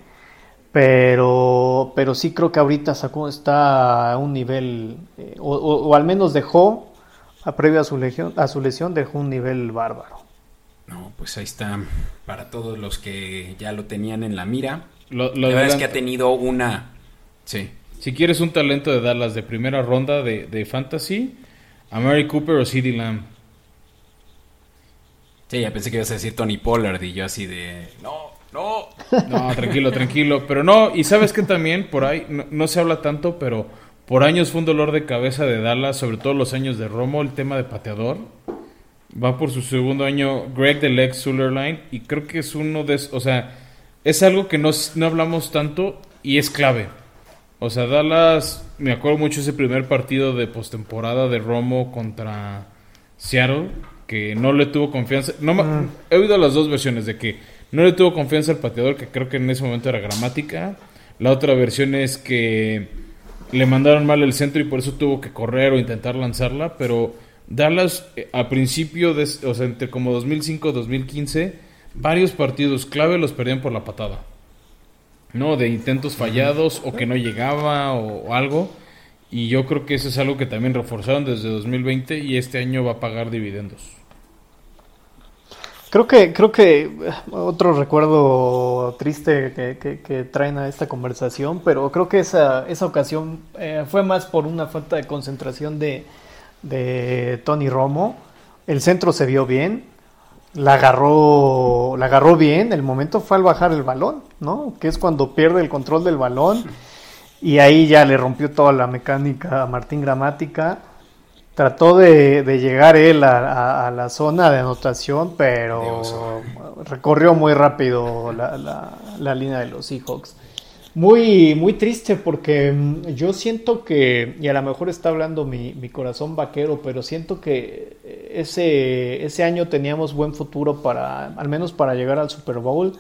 Pero, pero sí creo que ahorita sacó, está a un nivel, eh, o, al menos dejó, a previo a su, legión, a su lesión, dejó un nivel bárbaro. No, pues ahí está, para todos los que ya lo tenían en la mira. la verdad es que ha tenido una... Sí. Si quieres un talento de Dallas de primera ronda de, de Fantasy, a Mary Cooper o CD Lamb. Sí, ya pensé que ibas a decir Tony Pollard y yo así de... No, no. No, tranquilo, tranquilo. Pero no, y sabes que también por ahí, no, se habla tanto, pero por años fue un dolor de cabeza de Dallas, sobre todo los años de Romo, el tema de pateador. Va por su segundo año Greg del ex Sullerline y creo que es uno de... O sea, es algo que no, no hablamos tanto y es clave. O sea, Dallas, me acuerdo mucho ese primer partido de postemporada de Romo contra Seattle, que no le tuvo confianza. No, He oído las dos versiones de que no le tuvo confianza al pateador, que creo que en ese momento era gramática. La otra versión es que le mandaron mal el centro y por eso tuvo que correr o intentar lanzarla. Pero Dallas, eh, a principio, de, o sea, entre como 2005-2015, varios partidos clave los perdían por la patada. ¿No? De intentos fallados o que no llegaba o algo. Y yo creo que eso es algo que también reforzaron desde 2020 y este año va a pagar dividendos. Creo que, creo que eh, otro recuerdo triste que, traen a esta conversación, pero creo que esa, esa ocasión eh, fue más por una falta de concentración de, de Tony Romo. El centro se vio bien, la agarró, la agarró bien, el momento fue al bajar el balón, ¿no? Que es cuando pierde el control del balón y ahí ya le rompió toda la mecánica a Martín Gramática Trató de, llegar él a, la zona de anotación, pero recorrió muy rápido la, línea de los Seahawks. Muy, muy triste porque mm, yo siento que, y a lo mejor está hablando mi, corazón vaquero, pero siento que ese, ese año teníamos buen futuro para, al menos para llegar al Super Bowl.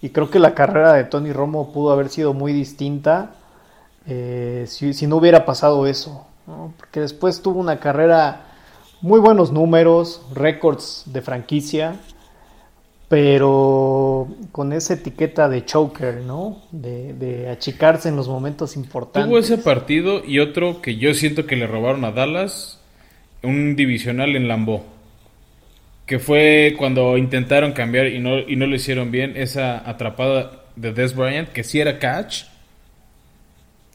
Y creo que la carrera de Tony Romo pudo haber sido muy distinta eh, si, si no hubiera pasado eso porque después tuvo una carrera muy buenos números, récords de franquicia, pero con esa etiqueta de choker, ¿no? De, achicarse en los momentos importantes. Tuvo ese partido y otro que yo siento que le robaron a Dallas, un divisional en Lambeau. Que fue cuando intentaron cambiar y no, y no lo hicieron bien. Esa atrapada de Des Bryant, que sí era catch.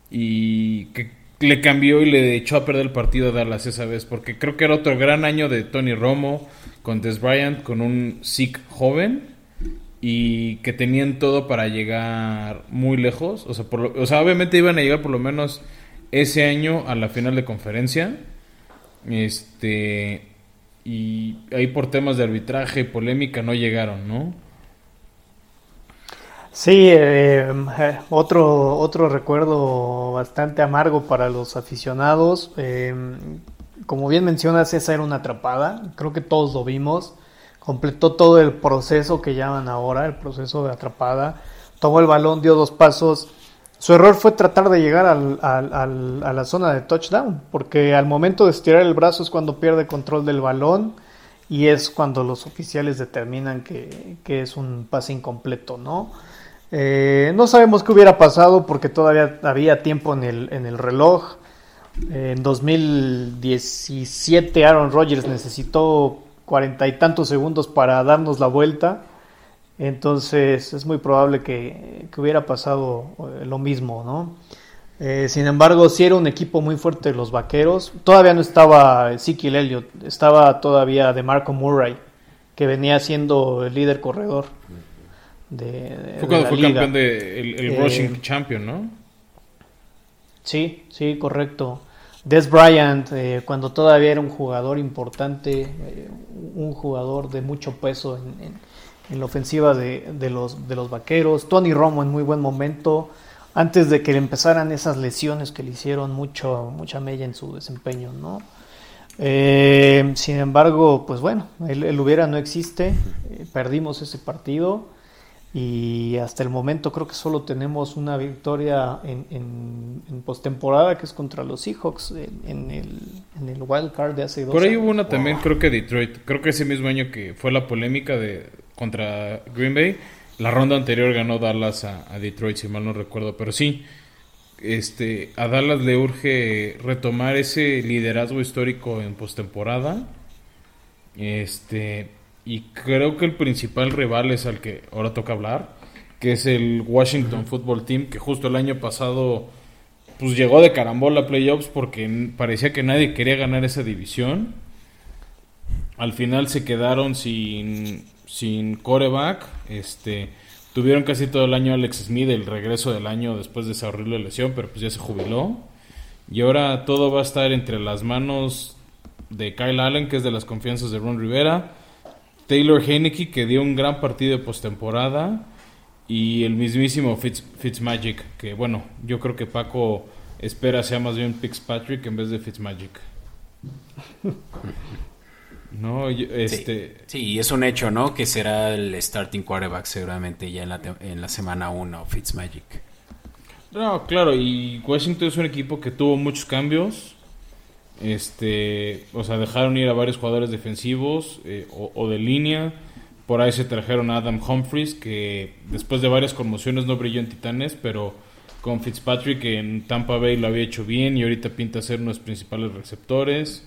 Y que le cambió y le echó a perder el partido a Dallas esa vez, porque creo que era otro gran año de Tony Romo, con Des Bryant, con un Zeke joven y que tenían todo para llegar muy lejos. O sea, por o sea, obviamente iban a llegar por lo menos ese año a la final de conferencia. Este. Y ahí por temas de arbitraje y polémica no llegaron, ¿no? Sí, eh, eh, otro, otro recuerdo bastante amargo para los aficionados. Eh, como bien mencionas, esa era una atrapada. Creo que todos lo vimos. Completó todo el proceso que llaman ahora, el proceso de atrapada. Tomó el balón, dio dos pasos. Su error fue tratar de llegar a la zona de touchdown, porque al momento de estirar el brazo es cuando pierde control del balón y es cuando los oficiales determinan que, es un pase incompleto, ¿no? Eh, no sabemos qué hubiera pasado porque todavía había tiempo en el reloj. En 2017 Aaron Rodgers necesitó cuarenta y tantos segundos para darnos la vuelta. Entonces es muy probable que, hubiera pasado eh, lo mismo, ¿no? Eh, sin embargo, sí era un equipo muy fuerte los vaqueros. Todavía no estaba Ezekiel Elliott, estaba todavía de Marco Murray, que venía siendo el líder corredor. De, fue cuando fue campeón de el, Rushing eh, Champion, ¿no? Sí, sí, correcto. Des Bryant, eh, cuando todavía era un jugador importante, eh, un jugador de mucho peso en, la ofensiva de, los, de los vaqueros. Tony Romo en muy buen momento, antes de que le empezaran esas lesiones que le hicieron mucho, mucha mella en su desempeño, ¿no? Eh, sin embargo, pues bueno, el hubiera no existe, perdimos ese partido y hasta el momento creo que solo tenemos una victoria en, en, postemporada que es contra los Seahawks en, el, en el wild card de hace dos Por ahí hubo una también, creo que Detroit, creo que ese mismo año que fue la polémica de contra Green Bay, la ronda anterior ganó Dallas a, a Detroit, si mal no recuerdo, pero sí, este, a Dallas le urge retomar ese liderazgo histórico en postemporada. Este, y creo que el principal rival es al que ahora toca hablar, que es el Washington Football Team, que justo el año pasado pues llegó de carambola a playoffs porque parecía que nadie quería ganar esa división. Al final se quedaron sin, sin coreback. Este, tuvieron casi todo el año Alex Smith, el regreso del año después de esa horrible lesión, pero pues ya se jubiló. Y ahora todo va a estar entre las manos de Kyle Allen, que es de las confianzas de Ron Rivera, Taylor Heineke, que dio un gran partido de postemporada. Y el mismísimo Fitz, Fitzmagic, que bueno, yo creo que Paco espera sea más bien Fitzpatrick en vez de Fitzmagic. no, este... Sí, es un hecho, ¿no? Que será el starting quarterback seguramente ya en la, en la semana 1, Fitzmagic. No, claro, y Washington es un equipo que tuvo muchos cambios. Este, o sea, dejaron ir a varios jugadores defensivos eh, o, de línea. Por ahí se trajeron a Adam Humphries, que después de varias conmociones no brilló en Titanes, pero con Fitzpatrick en Tampa Bay lo había hecho bien y ahorita pinta ser uno de los principales receptores.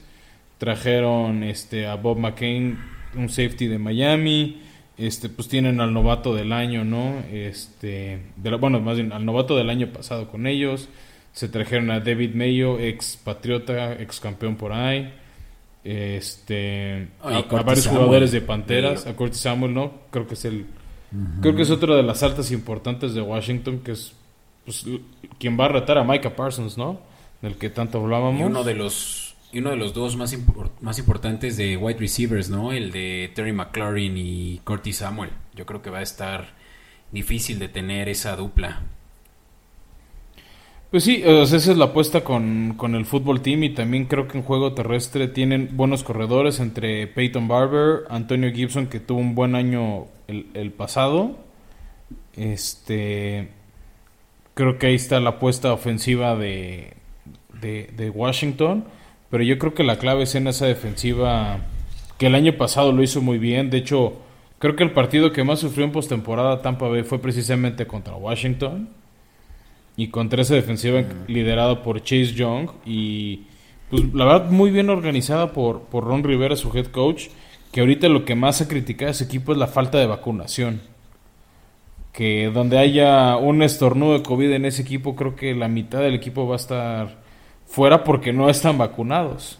Trajeron este, a Bob McCain, un safety de Miami. Este, pues tienen al novato del año, ¿no? Este, bueno, más bien al novato del año pasado con ellos. Se trajeron a David Mayo, ex patriota, ex campeón por ahí. Este, a, varios jugadores de Panteras, a Curtis Samuel, ¿no? Creo que es el creo que es otra de las altas importantes de Washington que es pues, quien va a retar a Micah Parsons, ¿no? Del que tanto hablábamos. Y uno de los y uno de los dos más, más importantes de wide receivers, ¿no? El de Terry McLaurin y Curtis Samuel. Yo creo que va a estar difícil de tener esa dupla. Pues sí, esa es la apuesta con, el fútbol team y también creo que en juego terrestre tienen buenos corredores entre Peyton Barber, Antonio Gibson que tuvo un buen año el, pasado. Este, creo que ahí está la apuesta ofensiva de, de, Washington, pero yo creo que la clave es en esa defensiva que el año pasado lo hizo muy bien. De hecho, creo que el partido que más sufrió en postemporada Tampa Bay fue precisamente contra Washington y contra esa defensiva liderada por Chase Young y pues la verdad muy bien organizada por, por Ron Rivera, su head coach, que ahorita lo que más ha criticado a ese equipo es la falta de vacunación. Que donde haya un estornudo de COVID en ese equipo, creo que la mitad del equipo va a estar fuera porque no están vacunados.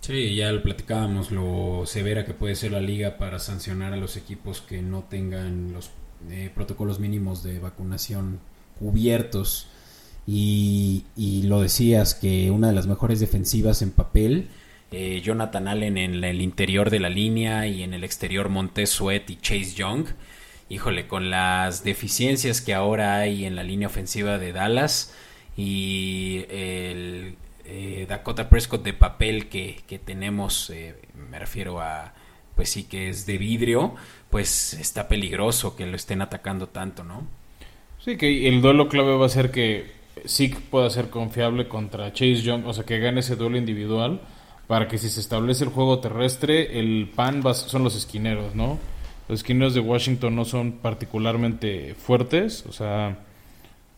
Sí, ya lo platicábamos, lo severa que puede ser la liga para sancionar a los equipos que no tengan los eh, protocolos mínimos de vacunación cubiertos. Y, lo decías, que una de las mejores defensivas en papel, eh, Jonathan Allen en el interior de la línea y en el exterior Montez Sweat y Chase Young. Híjole, con las deficiencias que ahora hay en la línea ofensiva de Dallas y el eh, Dakota Prescott de papel que, tenemos, eh, me refiero a, pues sí que es de vidrio, pues está peligroso que lo estén atacando tanto, ¿no? Sí, que el duelo clave va a ser que sí pueda ser confiable contra Chase Young, o sea, que gane ese duelo individual, para que si se establece el juego terrestre, el pan va, son los esquineros, ¿no? Los esquineros de Washington no son particularmente fuertes, o sea,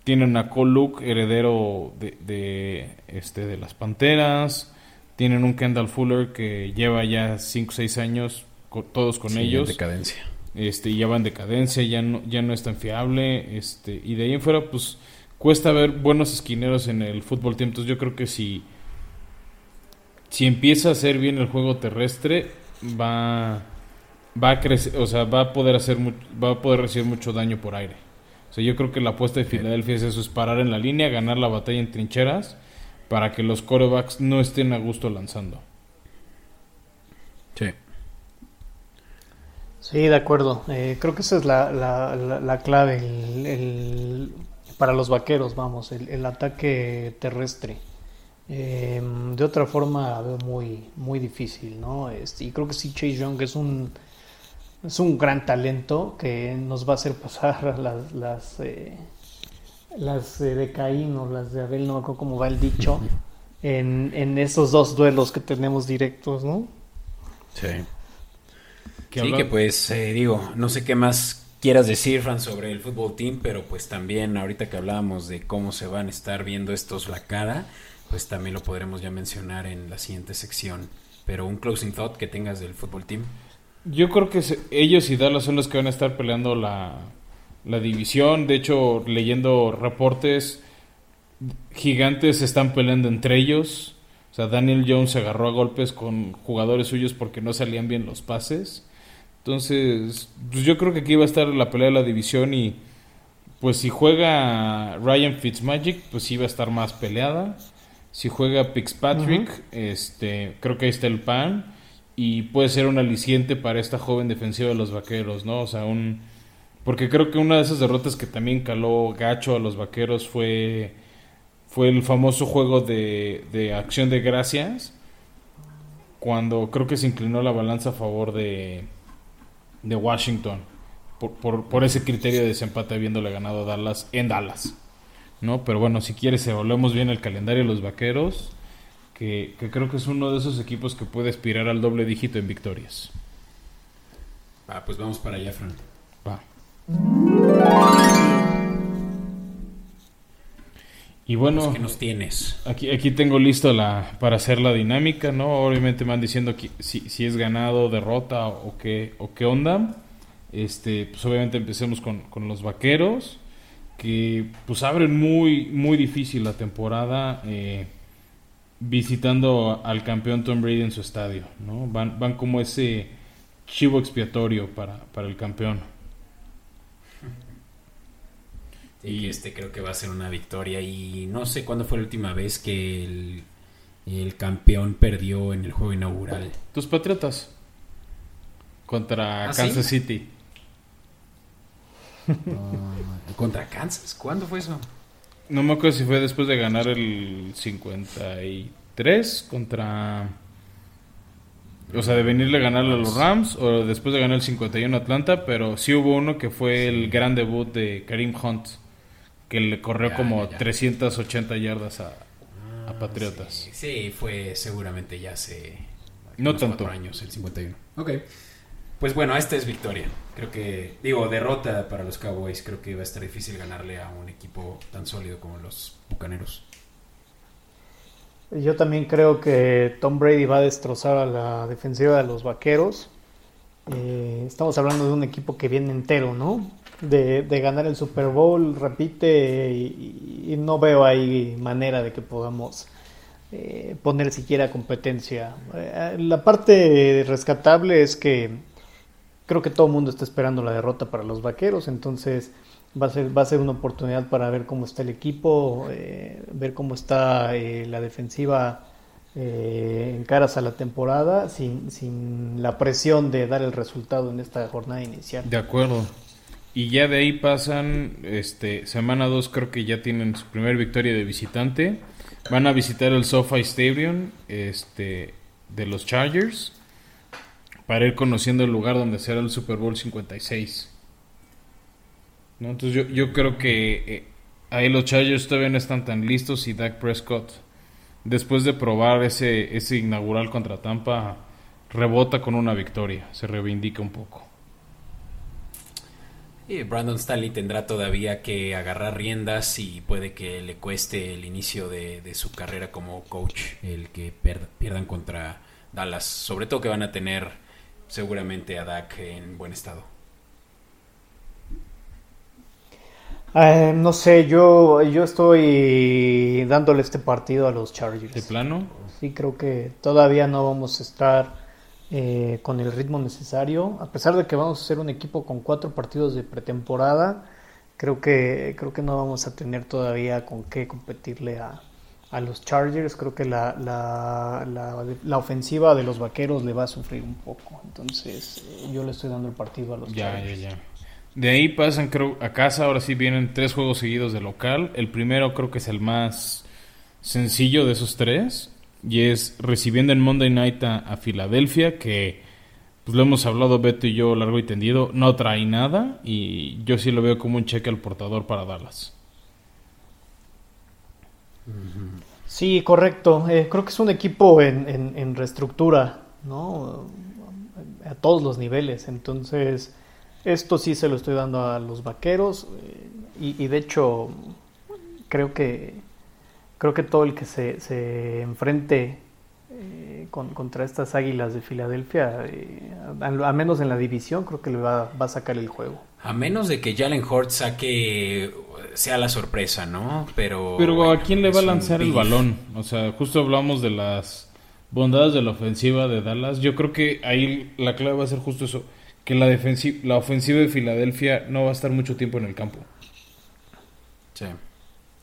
tienen a Cole heredero de, este, de las Panteras. Tienen un Kendall Fuller que lleva ya 5 o 6 años todos con ellos. En decadencia. Este, ya va en decadencia, ya no, ya no es tan fiable. Este, y de ahí en fuera, pues cuesta ver buenos esquineros en el fútbol team. Entonces yo creo que si, si empieza a hacer bien el juego terrestre, va, va a crecer, o sea, va a poder hacer va a poder recibir mucho daño por aire. O sea, yo creo que la apuesta de Filadelfia es eso, es parar en la línea, ganar la batalla en trincheras para que los corebacks no estén a gusto lanzando. Sí. Sí, de acuerdo. Eh, creo que esa es la, la, clave el, para los vaqueros, vamos, el, ataque terrestre. Eh, de otra forma la veo muy, muy difícil, ¿no? Este, y creo que sí, Chase Young es un es un gran talento que nos va a hacer pasar las las eh, las de Caín o las de Abel, no me acuerdo cómo va el dicho, en, en esos dos duelos que tenemos directos, ¿no? Sí. Sí, que pues eh, digo, no sé qué más quieras decir, Fran, sobre el fútbol team, pero pues también ahorita que hablábamos de cómo se van a estar viendo estos la cara, pues también lo podremos ya mencionar en la siguiente sección. Pero un closing thought que tengas del fútbol team. Yo creo que ellos y Dallas son los que van a estar peleando la, la división. De hecho, leyendo reportes, gigantes están peleando entre ellos. O sea, Daniel Jones se agarró a golpes con jugadores suyos porque no salían bien los pases. Entonces, pues yo creo que aquí va a estar la pelea de la división y pues si juega Ryan Fitzmagic, pues sí va a estar más peleada. Si juega Pixpatrick, este, creo que ahí está el pan y puede ser un aliciente para esta joven defensiva de los vaqueros, ¿no? O sea, un... Porque creo que una de esas derrotas que también caló gacho a los vaqueros fue, fue el famoso juego de, de acción de gracias, cuando creo que se inclinó la balanza a favor de, de Washington, por, por, por ese criterio de desempate habiéndole ganado a Dallas en Dallas. ¿no? Pero bueno, si quieres, evaluemos bien el calendario de los vaqueros que, creo que es uno de esos equipos que puede aspirar al doble dígito en victorias. Ah, pues vamos para allá, Fran. Va. Y bueno, pues, ¿qué nos tienes? Aquí, aquí tengo listo la, para hacer la dinámica, ¿no? Obviamente me van diciendo si, si es ganado, derrota o qué, o qué onda. Este, pues obviamente empecemos con, con los vaqueros, que pues abren muy, muy difícil la temporada. Eh, visitando al campeón Tom Brady en su estadio, ¿no? Van, van como ese chivo expiatorio para, para el campeón. Y este creo que va a ser una victoria y no sé cuándo fue la última vez que el, el campeón perdió en el juego inaugural. Tus Patriotas contra ¿Ah, Kansas City. ¿Contra Kansas? ¿Cuándo fue eso? No me acuerdo si fue después de ganar el 53 contra... O sea, de venirle a ganar a los Rams o después de ganar el 51 Atlanta, pero sí hubo uno que fue el gran debut de Karim Hunt, que le corrió como 380 yardas a, a ah, Patriotas. Sí, fue seguramente ya hace... No tanto. años, el 51. Ok. Pues bueno, esta es victoria. Creo que, digo, derrota para los Cowboys. Creo que va a estar difícil ganarle a un equipo tan sólido como los Bucaneros. Yo también creo que Tom Brady va a destrozar a la defensiva de los Vaqueros. Eh, estamos hablando de un equipo que viene entero, ¿no? De, ganar el Super Bowl, repite, y, no veo ahí manera de que podamos eh, poner siquiera competencia. Eh, la parte rescatable es que creo que todo el mundo está esperando la derrota para los vaqueros, entonces va a ser, va a ser una oportunidad para ver cómo está el equipo, eh, ver cómo está la defensiva en caras a la temporada, sin, sin la presión de dar el resultado en esta jornada inicial. De acuerdo. Y ya de ahí pasan, este, semana 2 creo que ya tienen su primera victoria de visitante. Van a visitar el SoFi Stadium este, de los Chargers para ir conociendo el lugar donde será el Super Bowl 56. ¿No? Entonces yo, yo creo que eh, ahí los Chargers todavía no están tan listos y Dak Prescott, después de probar ese, ese inaugural contra Tampa, rebota con una victoria, se reivindica un poco. Brandon Staley tendrá todavía que agarrar riendas y puede que le cueste el inicio de, su carrera como coach el que pierdan contra Dallas. Sobre todo que van a tener seguramente a Dak en buen estado. Eh, no sé, yo, yo estoy dándole este partido a los Chargers. ¿De plano? Sí, creo que todavía no vamos a estar eh, con el ritmo necesario. A pesar de que vamos a ser un equipo con cuatro partidos de pretemporada, creo que, creo que no vamos a tener todavía con qué competirle a, a los Chargers. Creo que la, la, la, ofensiva de los vaqueros le va a sufrir un poco. Entonces, eh, yo le estoy dando el partido a los Chargers. Ya, ya. De ahí pasan, creo, a casa. Ahora sí vienen tres juegos seguidos de local. El primero creo que es el más sencillo de esos tres y es recibiendo en Monday Night a, Filadelfia, que pues lo hemos hablado Beto y yo largo y tendido, no trae nada y yo sí lo veo como un cheque al portador para Dallas. Sí, correcto. Eh, creo que es un equipo en, en, reestructura, ¿no? A todos los niveles. Entonces, esto sí se lo estoy dando a los vaqueros eh, y de hecho creo que creo que todo el que se, se enfrente eh, contra estas águilas de Filadelfia, eh, al, menos en la división, creo que le va, va, a sacar el juego. A menos de que Jalen Hort saque, sea la sorpresa, ¿no? Pero, Pero ¿a quién le va a lanzar el balón? O sea, justo hablamos de las bondades de la ofensiva de Dallas. Yo creo que ahí la clave va a ser justo eso, que la, la ofensiva de Filadelfia no va a estar mucho tiempo en el campo. Sí.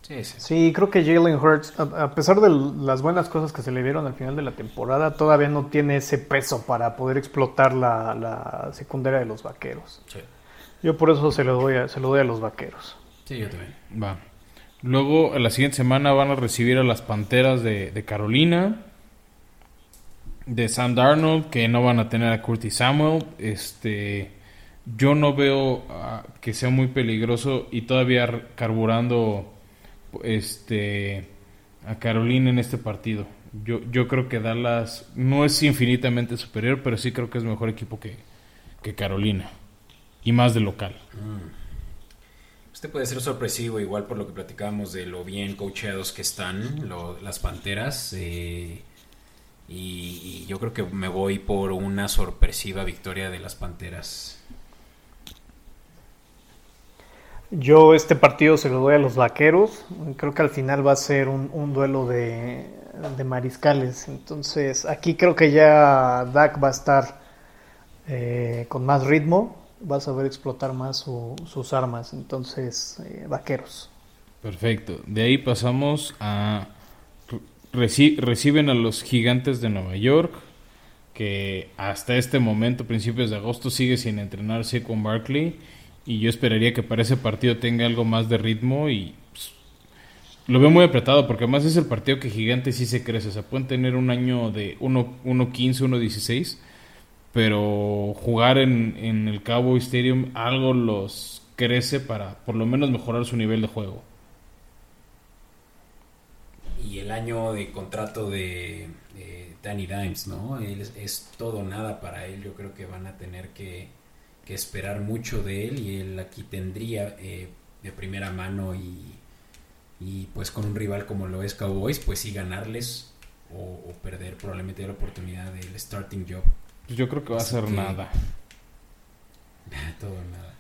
Sí, creo que Jalen Hurts, a, pesar de las buenas cosas que se le vieron al final de la temporada, todavía no tiene ese peso para poder explotar la, secundaria de los vaqueros. Yo por eso se lo, doy a, se lo doy a los vaqueros. Sí, yo también. Va. Luego, la siguiente semana van a recibir a las Panteras de, Carolina, de Sam Darnold, que no van a tener a Curtis Samuel. Este, yo no veo ah, que sea muy peligroso y todavía carburando este a Carolina en este partido. Yo, yo creo que Dallas no es infinitamente superior, pero sí creo que es mejor equipo que, Carolina. Y más de local. Mm. Este puede ser sorpresivo, igual por lo que platicábamos de lo bien coacheados que están las Panteras. Eh, y, yo creo que me voy por una sorpresiva victoria de las Panteras. Yo este partido se lo doy a los vaqueros. Creo que al final va a ser un, duelo de, mariscales. Entonces aquí creo que ya Dak va a estar eh, con más ritmo. Va a saber explotar más sus armas. Entonces, eh, vaqueros. Perfecto. De ahí pasamos a... reciben a los gigantes de Nueva York. Que hasta este momento, principios de agosto, sigue sin entrenarse con Barkley y yo esperaría que para ese partido tenga algo más de ritmo y pues, lo veo muy apretado porque además es el partido que Gigante sí se crece. O sea, pueden tener un año de 1-15, 1-16, pero jugar en, en el Cowboy Stadium algo los crece para por lo menos mejorar su nivel de juego. Y el año de contrato de, Danny Dimes, ¿no? es todo nada para él. Yo creo que van a tener que que esperar mucho de él y él aquí tendría eh, de primera mano y, y, pues con un rival como lo es Cowboys, pues sí ganarles o, perder probablemente la oportunidad del starting job. Pues yo creo que va a ser nada. Todo nada.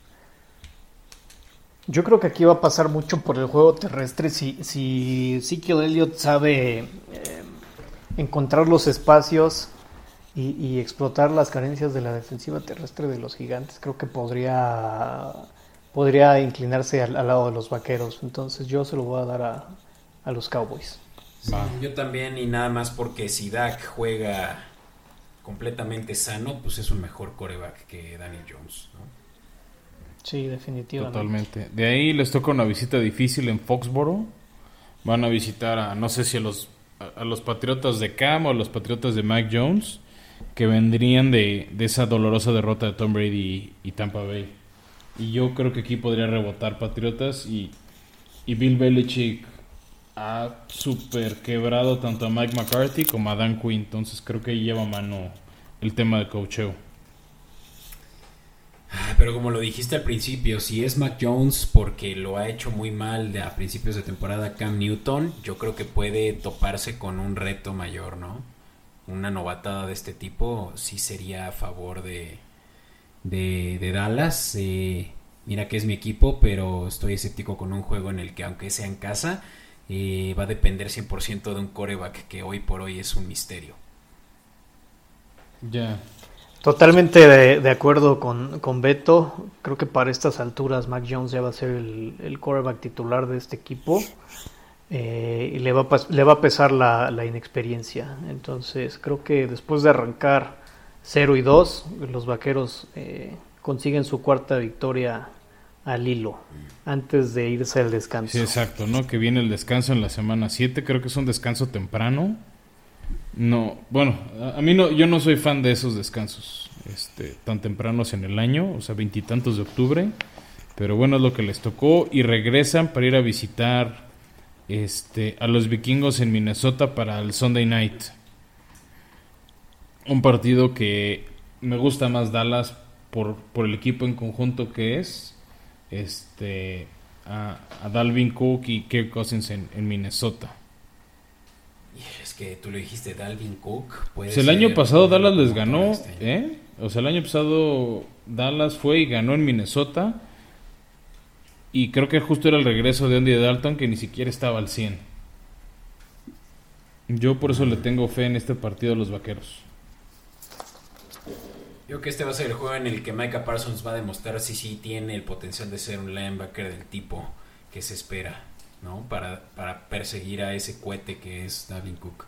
Yo creo que aquí va a pasar mucho por el juego terrestre. Si, si Ezekiel Elliott sabe eh, encontrar los espacios y, explotar las carencias de la defensiva terrestre de los gigantes, creo que podría, podría inclinarse al, lado de los vaqueros. Entonces yo se lo voy a dar a, a los Cowboys. yo también, y nada más porque si Dak juega completamente sano, pues es un mejor coreback que Daniel Jones. Sí, definitivamente. Totalmente. De ahí les toca una visita difícil en Foxboro. Van a visitar a, no sé si a los, a, los Patriotas de Cam o a los Patriotas de Mike Jones, que vendrían de, esa dolorosa derrota de Tom Brady y, Tampa Bay. Y yo creo que aquí podría rebotar Patriotas y, y Bill Belichick ha super quebrado tanto a Mike McCarthy como a Dan Quinn. Entonces creo que lleva mano el tema de coacheo. Ah, pero como lo dijiste al principio, si es Mac Jones porque lo ha hecho muy mal a principios de temporada Cam Newton, yo creo que puede toparse con un reto mayor, ¿no? Una novatada de este tipo sí sería a favor de, de, Dallas. Eh, mira que es mi equipo, pero estoy escéptico con un juego en el que aunque sea en casa, eh, va a depender 100% de un coreback que hoy por hoy es un misterio. Ya. Totalmente de, acuerdo con, con, Beto. Creo que para estas alturas Mac Jones ya va a ser el, el coreback titular de este equipo. Eh, y le va, a, le va a pesar la, inexperiencia. Entonces creo que después de arrancar 0 y 2, los vaqueros eh, consiguen su cuarta victoria al hilo antes de irse al descanso. Exacto, ¿no? Que viene el descanso en la semana 7, creo que es un descanso temprano. No, bueno, a, mí no, yo no soy fan de esos descansos este, tan tempranos en el año, o sea, veintitantos de octubre, pero bueno, es lo que les tocó y regresan para ir a visitar este, a los vikingos en Minnesota para el Sunday Night. Un partido que me gusta más Dallas por, por el equipo en conjunto que es este, a, Dalvin Cook y Kirk Cousins en, Minnesota. Es que tú lo dijiste, Dalvin Cook. Pues el año pasado Dallas les ganó, este ¿eh? O sea, el año pasado Dallas fue y ganó en Minnesota. Y creo que justo era el regreso de Andy Dalton que ni siquiera estaba al 100. Yo por eso le tengo fe en este partido a los vaqueros. Yo creo que este va a ser el juego en el que Micah Parsons va a demostrar si sí tiene el potencial de ser un linebacker del tipo que se espera, ¿no? Para, para perseguir a ese cohete que es Davin Cook.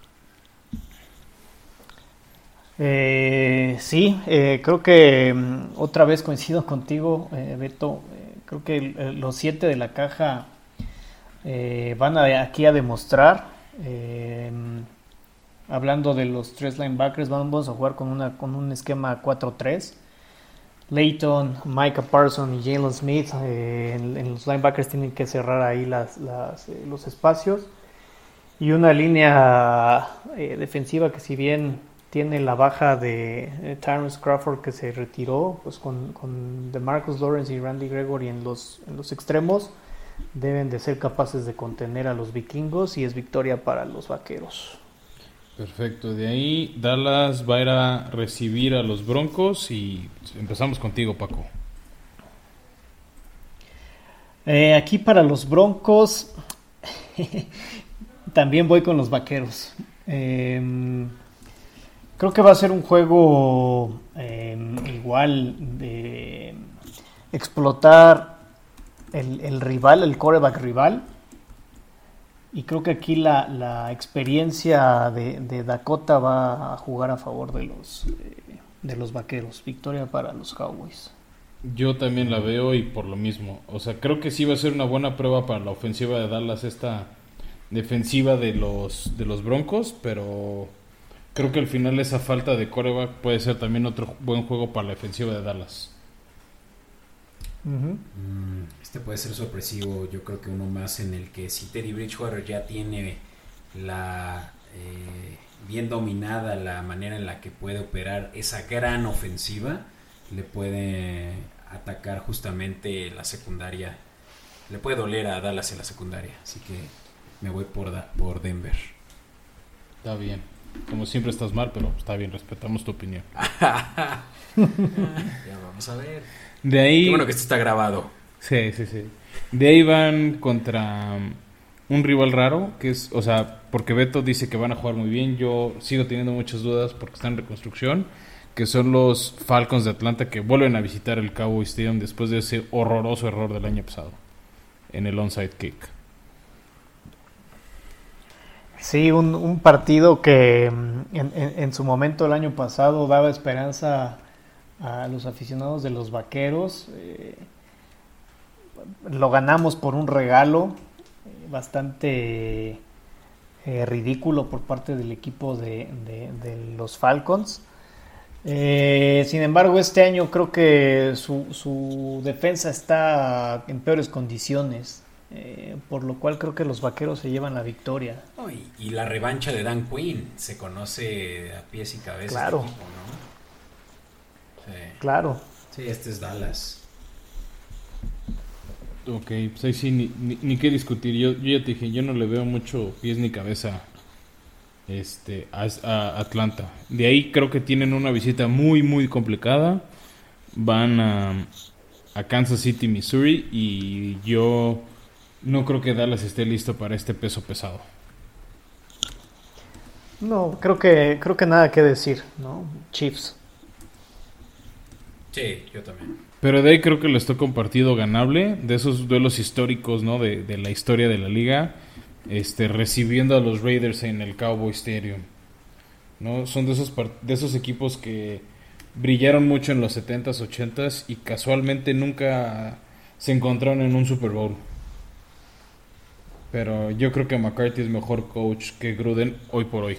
Eh, sí, eh, creo que mm, otra vez coincido contigo, eh, Beto. Creo que los siete de la caja van aquí a demostrar hablando de los tres linebackers, vamos a jugar con, una, con un esquema 4-3. Layton, Micah Parsons y Jalen Smith eh, en, los linebackers tienen que cerrar ahí eh, los espacios. Y una línea eh, defensiva que si bien tiene la baja de Terrence Crawford que se retiró, pues con, con DeMarcus Lawrence y Randy Gregory en los, en los extremos, deben de ser capaces de contener a los vikingos y es victoria para los vaqueros. Perfecto, de ahí Dallas va a ir a recibir a los Broncos y empezamos contigo, Paco. Eh, aquí para los Broncos también voy con los Vaqueros. Em, creo que va a ser un juego em, igual de explotar el, rival, el coreback rival y creo que aquí la, experiencia de, Dakota va a jugar a favor de los, eh, de los vaqueros. Victoria para los Cowboys. Yo también la veo y por lo mismo. O sea, creo que sí va a ser una buena prueba para la ofensiva de Dallas esta defensiva de los, de los Broncos, pero creo que al final esa falta de coreback puede ser también otro buen juego para la defensiva de Dallas. Mm, este puede ser sorpresivo, yo creo que uno más en el que si Teddy Bridgewater ya tiene la eh, bien dominada la manera en la que puede operar esa gran ofensiva, le puede atacar justamente la secundaria, le puede doler a Dallas en la secundaria, así que me voy por, por Denver. Está bien. Como siempre estás mal, pero está bien, respetamos tu opinión. ya vamos a ver. De ahí. Qué bueno que esto está grabado. Sí, sí, sí. De ahí van contra un rival raro, que es, o sea, porque Beto dice que van a jugar muy bien, yo sigo teniendo muchas dudas porque están en reconstrucción, que son los Falcons de Atlanta que vuelven a visitar el Cowboy Stadium después de ese horroroso error del año pasado en el onside kick. Sí, un, partido que mm, en, su momento el año pasado daba esperanza a los aficionados de los Vaqueros. Eh, lo ganamos por un regalo eh, bastante eh, ridículo por parte del equipo de, los Falcons. sin embargo, este año creo que su, su defensa está en peores condiciones. Eh, por lo cual creo que los vaqueros se llevan la victoria. y, la revancha de Dan Quinn se conoce a pies y cabeza. Claro. Claro. Sí, este es Dallas. Ok, pues ahí sí, ni, ni, qué discutir. Yo, yo, ya te dije, yo no le veo mucho pies ni cabeza este, a, Atlanta. De ahí creo que tienen una visita muy, muy complicada. Van a, a Kansas City, Missouri. Y yo no creo que Dallas esté listo para este peso pesado. No, creo que, creo que nada que decir, ¿no? Chiefs. Sí, yo también. Pero de ahí creo que les toca un partido ganable, de esos duelos históricos, ¿no? De, de la historia de la liga, este, recibiendo a los Raiders en el Cowboy Stadium. ¿no? Son de esos, de esos equipos que brillaron mucho en los 70s, 80s y casualmente nunca se encontraron en un Super Bowl. Pero yo creo que McCarthy es mejor coach que Gruden hoy por hoy.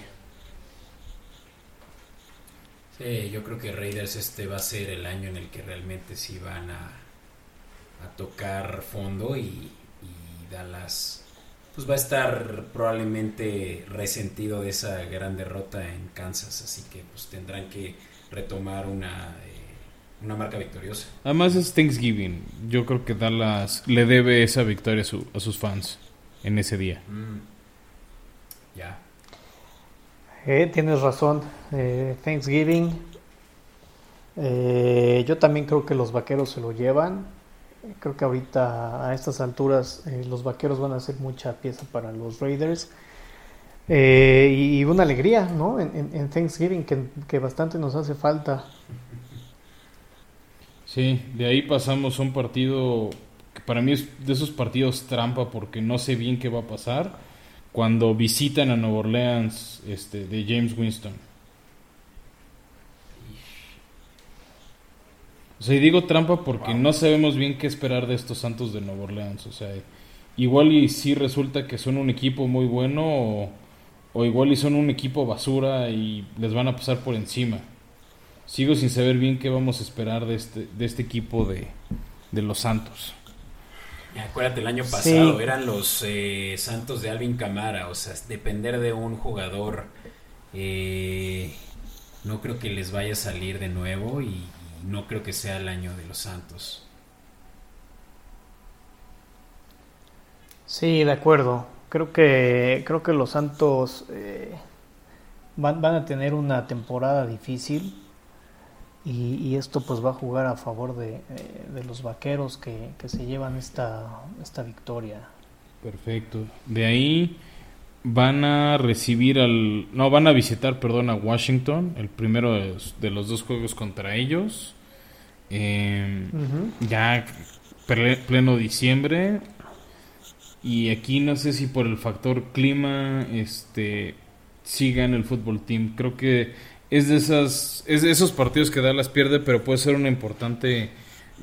Sí, yo creo que Raiders este va a ser el año en el que realmente sí van a, a tocar fondo y, y Dallas pues va a estar probablemente resentido de esa gran derrota en Kansas, así que pues tendrán que retomar una, eh, una marca victoriosa. Además es Thanksgiving, yo creo que Dallas le debe esa victoria a, a sus fans en ese día. Mm. Ya. Eh, tienes razón. Eh, Thanksgiving. Eh, yo también creo que los vaqueros se lo llevan. Creo que ahorita a estas alturas los vaqueros van a hacer mucha pieza para los Raiders. Y, una alegría, ¿no? En, Thanksgiving que, que, bastante nos hace falta. Sí, de ahí pasamos a un partido para mí es de esos partidos trampa porque no sé bien qué va a pasar cuando visitan a Nueva Orleans este, de James Winston. O sea, y digo trampa porque no sabemos bien qué esperar de estos Santos de Nueva Orleans. O sea, igual y sí resulta que son un equipo muy bueno o, o igual y son un equipo basura y les van a pasar por encima. Sigo sin saber bien qué vamos a esperar de este, de este equipo de, de los Santos. Acuérdate, el año pasado eran los eh, Santos de Alvin Camara, o sea, depender de un jugador, eh, no creo que les vaya a salir de nuevo y, no creo que sea el año de los Santos. Sí, de acuerdo. Creo que creo que los Santos eh, van, van a tener una temporada difícil y, esto pues va a jugar a favor de, eh, los vaqueros que, se llevan esta, esta victoria. Perfecto. De ahí van a recibir al... No, van a visitar, perdón, a Washington, el primero de, los dos juegos contra ellos. Em, ya pleno diciembre. Y aquí no sé si por el factor clima este sigan el fútbol team. Creo que es de esas es de esos partidos que Dallas pierde, pero puede ser una importante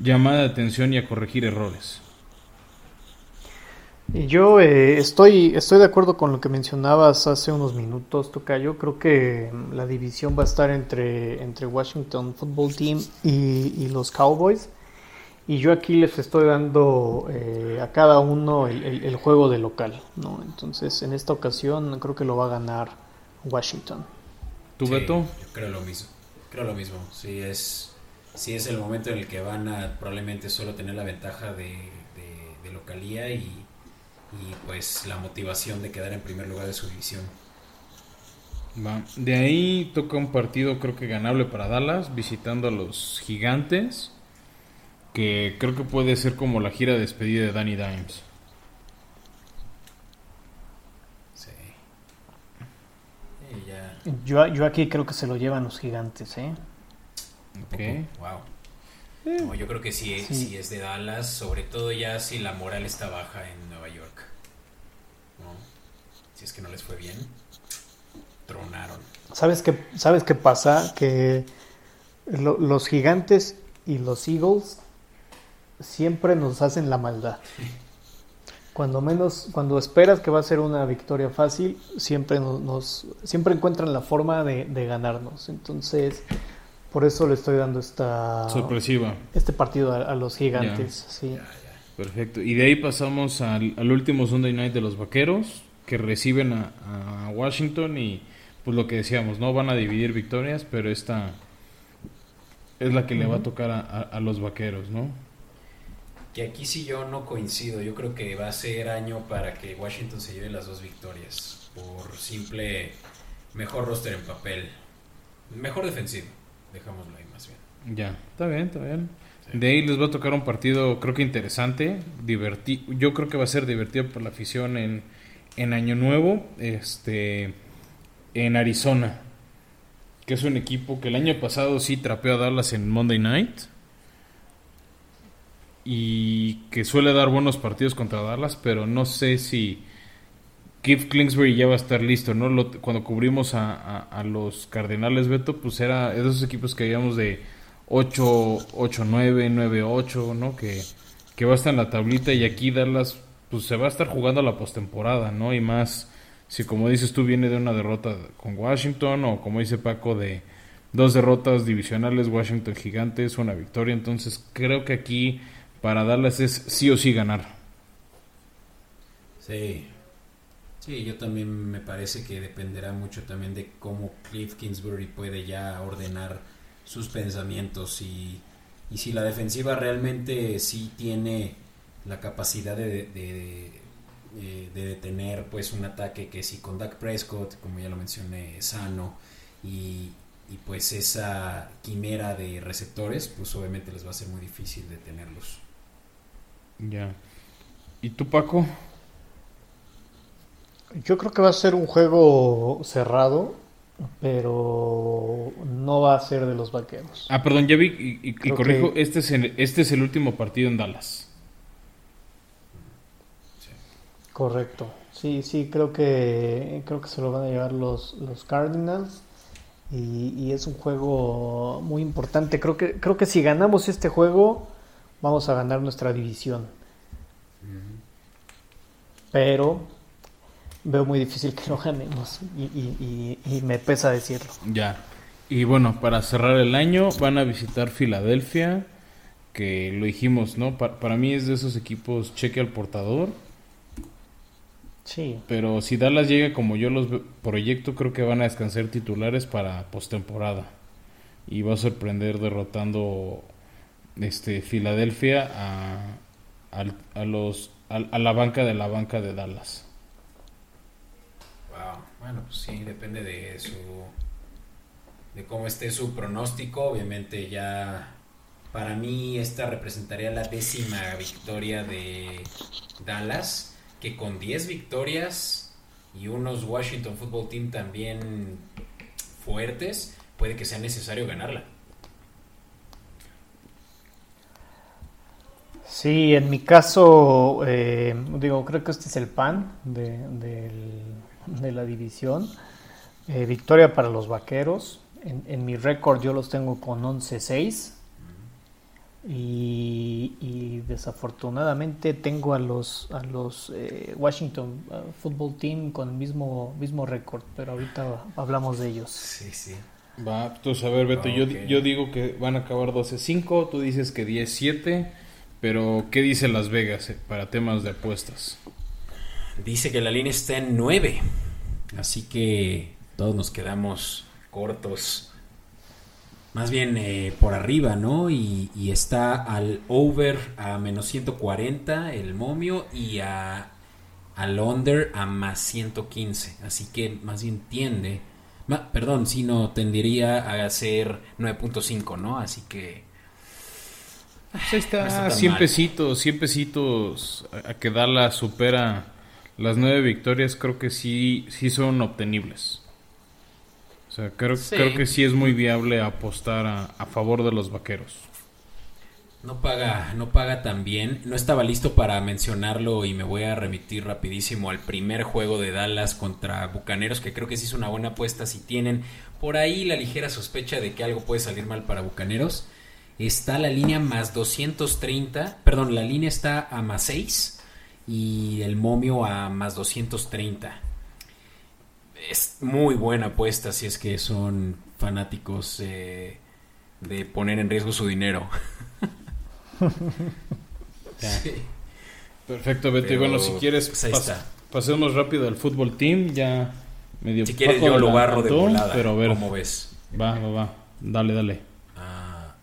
llamada de atención y a corregir errores. Yo eh, estoy, estoy de acuerdo con lo que mencionabas hace unos minutos, Yo Creo que la división va a estar entre, entre Washington Football Team y, los Cowboys. Y yo aquí les estoy dando eh, a cada uno el, juego de local. ¿no? Entonces, en esta ocasión creo que lo va a ganar Washington. ¿Tu sí, Yo creo lo mismo. Creo lo mismo. Sí, es, sí es el momento en el que van a probablemente solo tener la ventaja de, de, localía y, y, pues la motivación de quedar en primer lugar de su división. Va. De ahí toca un partido creo que ganable para Dallas, visitando a los gigantes, que creo que puede ser como la gira de despedida de Danny Dimes. Sí. Yo, yo aquí creo que se lo llevan los gigantes, ¿eh? Ok. Wow. yo creo que sí, sí. es de Dallas, sobre todo ya si la moral está baja en Nueva York. Si es que no les fue bien, tronaron. ¿Sabes qué, ¿sabes qué pasa? Que los gigantes y los Eagles siempre nos hacen la maldad. Cuando menos, cuando esperas que va a ser una victoria fácil, siempre nos, siempre encuentran la forma de, ganarnos. Entonces, por eso le estoy dando esta sorpresiva este partido a, los gigantes. Sí. Perfecto. Y de ahí pasamos al, último Sunday Night de los Vaqueros, que reciben a, a Washington y pues lo que decíamos, no van a dividir victorias, pero esta es la que le va a tocar a, los vaqueros, ¿no? Que aquí sí yo no coincido. Yo creo que va a ser año para que Washington se lleve las dos victorias. Por simple mejor roster en papel. Mejor defensivo. Dejámoslo ahí más bien. Ya, está bien, está bien. De ahí les va a tocar un partido, creo que interesante. Divertido. Yo creo que va a ser divertido por la afición en, en Año Nuevo. Este. En Arizona que es un equipo que el año pasado sí trapeó a Dallas en Monday Night y que suele dar buenos partidos contra Dallas, pero no sé si Keith Kingsbury ya va a estar listo, ¿no? cuando cubrimos a, los Cardenales, Beto, pues era de esos equipos que habíamos de 8, 8, 9, 9, 8, ¿no? Que, que va a estar en la tablita y aquí Dallas, pues se va a estar jugando la postemporada, ¿no? Y más si como dices tú viene de una derrota con Washington o como dice Paco de dos derrotas divisionales, Washington Gigantes, una victoria, entonces creo que aquí para Dallas es sí o sí ganar. Sí, sí, yo también me parece que dependerá mucho también de cómo Cliff Kingsbury puede ya ordenar sus pensamientos y, y si la defensiva realmente sí tiene la capacidad de eh, de detener pues un ataque que si con Dak Prescott, como ya lo mencioné, sano y, pues esa quimera de receptores, pues obviamente les va a ser muy difícil detenerlos. Ya. ¿Y tú, Paco? Yo creo que va a ser un juego cerrado, pero no va a ser de los vaqueros. Ah, perdón, ya vi y, corrijo, este, es este es el último partido en Dallas. Correcto. Sí, sí, creo que creo que se lo van a llevar los, los Cardinals y, es un juego muy importante. Creo que creo que si ganamos este juego vamos a ganar nuestra división. Pero veo muy difícil que lo ganemos y, y, me pesa decirlo. Ya. Y bueno, para cerrar el año van a visitar Filadelfia, que lo dijimos, ¿no? Para, para mí es de esos equipos cheque al portador Sí. Pero si Dallas llega como yo los proyecto, creo que van a descansar titulares para postemporada. Y va a sorprender derrotando este Filadelfia a, a, los a, la banca de la banca de Dallas. Wow. Bueno, pues sí, depende de su de cómo esté su pronóstico, obviamente ya para mí esta representaría la décima victoria de Dallas que con 10 victorias y unos Washington Football Team también fuertes, puede que sea necesario ganarla. Sí, en mi caso, eh, digo, creo que este es el pan de, la división. Eh, victoria para los vaqueros. En, en mi récord yo los tengo con 11-6. Y, desafortunadamente tengo a los a los eh, Washington uh, Football Team con el mismo mismo récord, pero ahorita hablamos de ellos. Sí, sí. Va, tú a ver, Beto, yo, yo digo que van a acabar 12-5, tú dices que 10-7, pero ¿qué dice Las Vegas eh, para temas de apuestas? Dice que la línea está en 9, así que todos nos quedamos cortos más bien eh, por arriba, ¿no? Y, está al over a menos 140 el momio y a, al under a más 115. Así que más bien tiende, perdón, si no tendería a ser 9.5, ¿no? Así que Pues ahí está, 100 pesitos, 100 pesitos a, que Dallas supera las nueve victorias, creo que sí, sí son obtenibles. O sea, creo, creo que sí es muy viable apostar a, a favor de los vaqueros. No paga, no paga tan bien. No estaba listo para mencionarlo y me voy a remitir rapidísimo al primer juego de Dallas contra Bucaneros, que creo que sí es una buena apuesta si tienen por ahí la ligera sospecha de que algo puede salir mal para Bucaneros. Está la línea más 230, perdón, la línea está a más 6 y el momio a más 230. Es muy buena apuesta si es que son fanáticos eh, de poner en riesgo su dinero. Perfecto, Beto. y bueno, si quieres, pues pasemos rápido al fútbol team. Ya medio Si quieres, yo lo barro de volada. Pero a ver, ¿Cómo ves? Va, va, va. Dale, dale.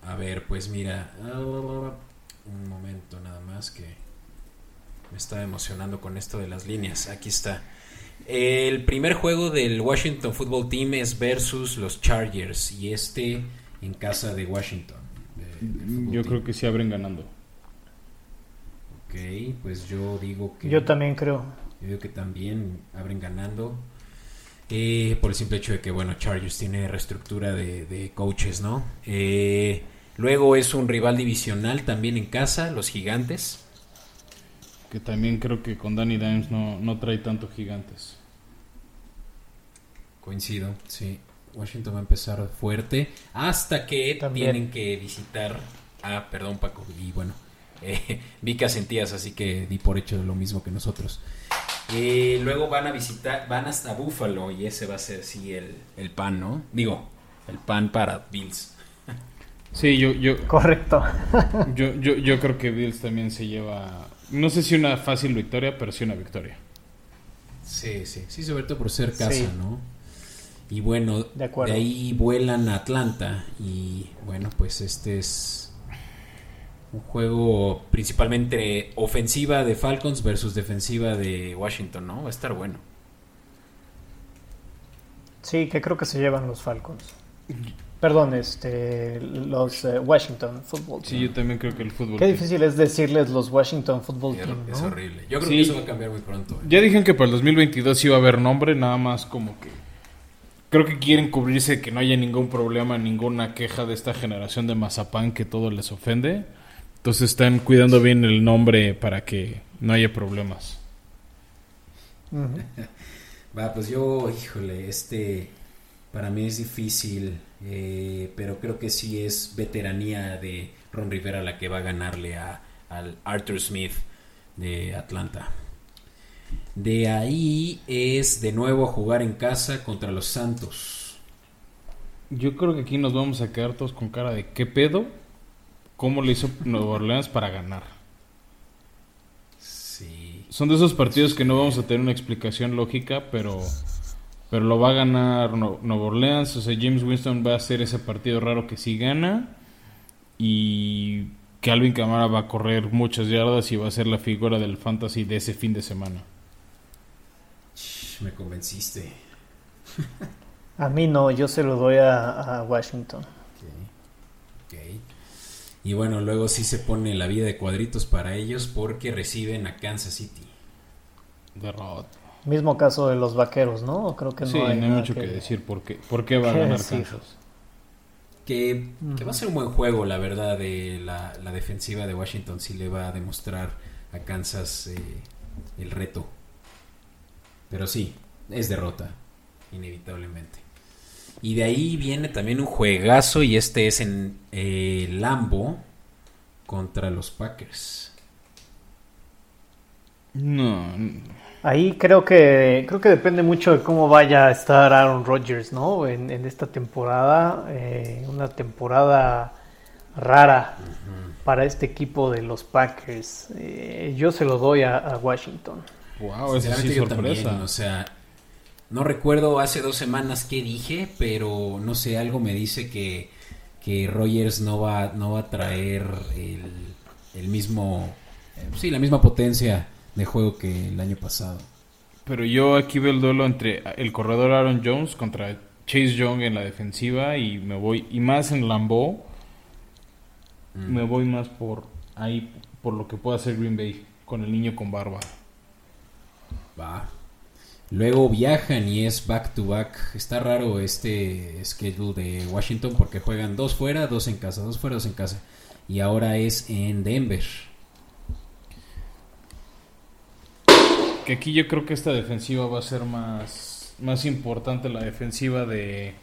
Ah, a ver, pues mira. un momento nada más que me estaba emocionando con esto de las líneas. Aquí está. El primer juego del Washington Football Team es versus los Chargers y este en casa de Washington. Yo creo que sí abren ganando. Ok, pues yo digo que... Yo también creo. Yo digo que también abren ganando. Eh, por el simple hecho de que, bueno, Chargers tiene reestructura de, coaches, ¿no? Eh, luego es un rival divisional también en casa, los gigantes. Que también creo que con Danny Dimes no, no trae tanto gigantes. Coincido, sí. Washington va a empezar fuerte hasta que tienen que visitar ah perdón Paco y bueno eh, vi que asentías así que di por hecho lo mismo que nosotros eh, luego van a visitar van hasta Buffalo y ese va a ser sí el, el pan no digo el pan para Bills sí yo yo correcto yo, yo yo creo que Bills también se lleva no sé si una fácil victoria pero sí una victoria sí sí sí sobre todo por ser casa no y bueno, de, ahí vuelan a Atlanta. Y bueno, pues este es un juego principalmente ofensiva de Falcons versus defensiva de Washington, ¿no? Va a estar bueno. Sí, que creo que se llevan los Falcons. Perdón, este, los eh, Washington Football Team. Sí, yo también creo que el fútbol. Qué difícil es decirles los Washington Football Team. Es horrible. Yo creo que eso va a cambiar muy pronto. ¿eh? Ya dijeron que para el 2022 iba a haber nombre, nada más como que creo que quieren cubrirse que no haya ningún problema, ninguna queja de esta generación de mazapán que todo les ofende. Entonces están cuidando bien el nombre para que no haya problemas. Va, pues yo, híjole, este para mí es difícil, eh, pero creo que sí es veteranía de Ron Rivera la que va a ganarle a, al Arthur Smith de Atlanta. De ahí es de nuevo jugar en casa contra los Santos. Yo creo que aquí nos vamos a quedar todos con cara de qué pedo, cómo le hizo Nueva Orleans para ganar. Sí. Son de esos partidos que no vamos a tener una explicación lógica, pero pero lo va a ganar Nueva Orleans. O sea, James Winston va a hacer ese partido raro que sí gana. Y Calvin Camara va a correr muchas yardas y va a ser la figura del fantasy de ese fin de semana me convenciste. a mí no, yo se lo doy a, Washington. Okay. Y bueno, luego sí se pone la vida de cuadritos para ellos porque reciben a Kansas City. Derrota. Mismo caso de los vaqueros, ¿no? Creo que no hay, mucho que... decir por qué, por qué va a ganar Kansas. Que, va a ser un buen juego, la verdad, de la, defensiva de Washington sí le va a demostrar a Kansas eh, el reto. Pero sí, es derrota, inevitablemente. Y de ahí viene también un juegazo y este es en eh, Lambo contra los Packers. No. Ahí creo que creo que depende mucho de cómo vaya a estar Aaron Rodgers, ¿no? En, esta temporada, eh, una temporada rara para este equipo de los Packers. Eh, yo se lo doy a Washington. Wow, esa sí sorpresa. o sea, no recuerdo hace dos semanas qué dije, pero no sé, algo me dice que, que Rogers no va, no va a traer el, mismo, sí, la misma potencia de juego que el año pasado. Pero yo aquí veo el duelo entre el corredor Aaron Jones contra Chase Young en la defensiva y me voy, y más en Lambeau. mm. me voy más por ahí, por lo que pueda hacer Green Bay con el niño con barba. Va. Luego viajan y es back to back. Está raro este schedule de Washington porque juegan dos fuera, dos en casa, dos fuera, dos en casa. Y ahora es en Denver. Que aquí yo creo que esta defensiva va a ser más, más importante, la defensiva de,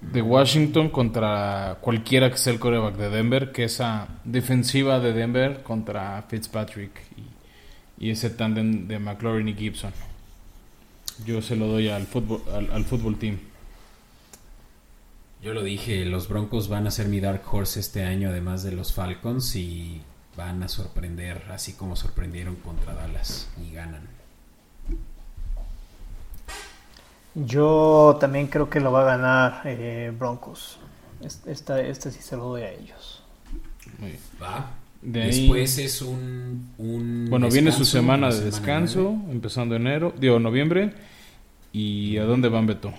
de Washington contra cualquiera que sea el coreback de Denver, que esa defensiva de Denver contra Fitzpatrick y, ese tándem de McLaurin y Gibson. Yo se lo doy al fútbol, al, fútbol team. Yo lo dije, los Broncos van a ser mi dark horse este año, además de los Falcons, y van a sorprender, así como sorprendieron contra Dallas y ganan. Yo también creo que lo va a ganar eh, Broncos. Este, este sí se lo doy a ellos. Va. Después es un, Bueno, viene su semana de descanso, empezando enero, digo, noviembre. ¿Y a dónde van, Beto?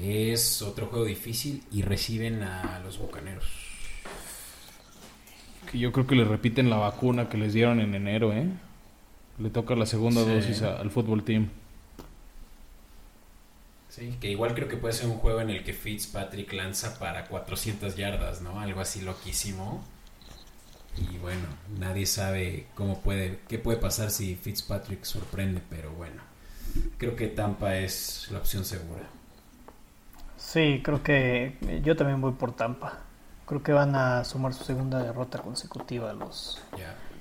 Es otro juego difícil y reciben a los Bucaneros. Que yo creo que le repiten la vacuna que les dieron en enero, ¿eh? Le toca la segunda dosis al fútbol team. Sí, que igual creo que puede ser un juego en el que Fitzpatrick lanza para 400 yardas, ¿no? Algo así loquísimo. Y bueno, nadie sabe cómo puede, qué puede pasar si Fitzpatrick sorprende, pero bueno, creo que Tampa es la opción segura. Sí, creo que yo también voy por Tampa. Creo que van a sumar su segunda derrota consecutiva a los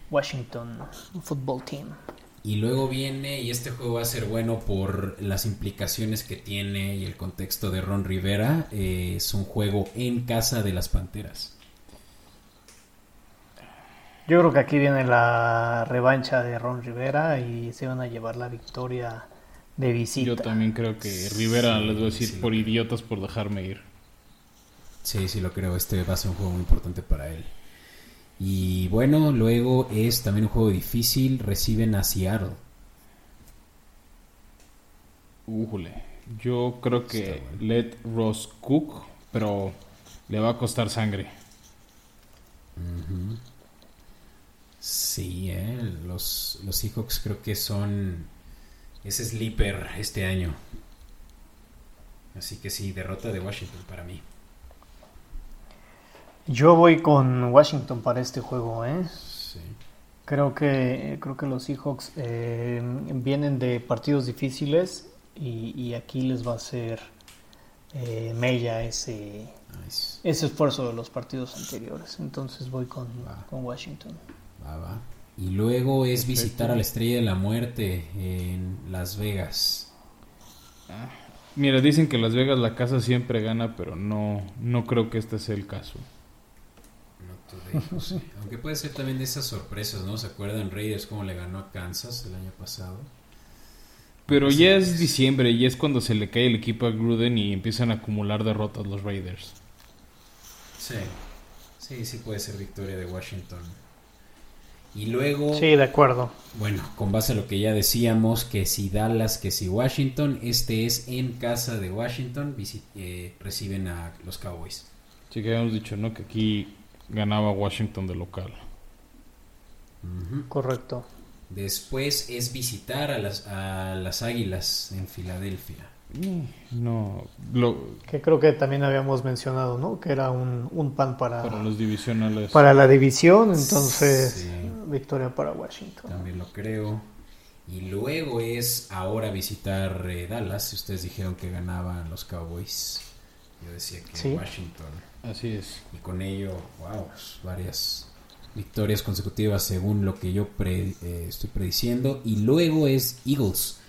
Washington Football Team. Y luego viene, y este juego va a ser bueno por las implicaciones que tiene y el contexto de Ron Rivera, eh, es un juego en casa de las Panteras. Yo creo que aquí viene la revancha de Ron Rivera y se van a llevar la victoria de visita. Yo también creo que Rivera, les voy a decir, por idiotas por dejarme ir. Sí, sí lo creo, este va a ser un juego muy importante para él. Y bueno, luego es también un juego difícil. Reciben a Seattle. Ujule. Yo creo que Let Ross Cook, pero le va a costar sangre. Sí, eh, los, los Seahawks creo que son ese sleeper este año. Así que sí, derrota de Washington para mí. Yo voy con Washington para este juego, ¿eh? Sí. Creo que, creo que los Seahawks eh, vienen de partidos difíciles y, aquí les va a ser eh, mella ese, ese esfuerzo de los partidos anteriores. Entonces voy con, con Washington. Va, va. Y luego es visitar a la Estrella de la Muerte en Las Vegas. Ah, mira, dicen que Las Vegas la casa siempre gana, pero no, no creo que este sea el caso. Aunque puede ser también de esas sorpresas, ¿no? ¿Se acuerdan Raiders cómo le ganó a Kansas el año pasado? Pero ya es diciembre y es cuando se le cae el equipo a Gruden y empiezan a acumular derrotas los Raiders. Sí, sí, sí puede ser victoria de Washington. Y luego... Sí, de acuerdo. Bueno, con base a lo que ya decíamos, que si Dallas, que si Washington, este es en casa de Washington, eh, reciben a los Cowboys. Sí, que habíamos dicho, ¿no? Que aquí ganaba Washington de local. Correcto. Después es visitar a las, a las Águilas en Filadelfia. Mm, no, que creo que también habíamos mencionado, ¿no? Que era un, pan para, para los divisionales. Para la división, entonces victoria para Washington. También lo creo. Y luego es ahora visitar eh, Dallas. Ustedes dijeron que ganaban los Cowboys. Yo decía que Washington. Así es. Y con ello, wow, varias victorias consecutivas según lo que yo eh, estoy prediciendo. Y luego es Eagles,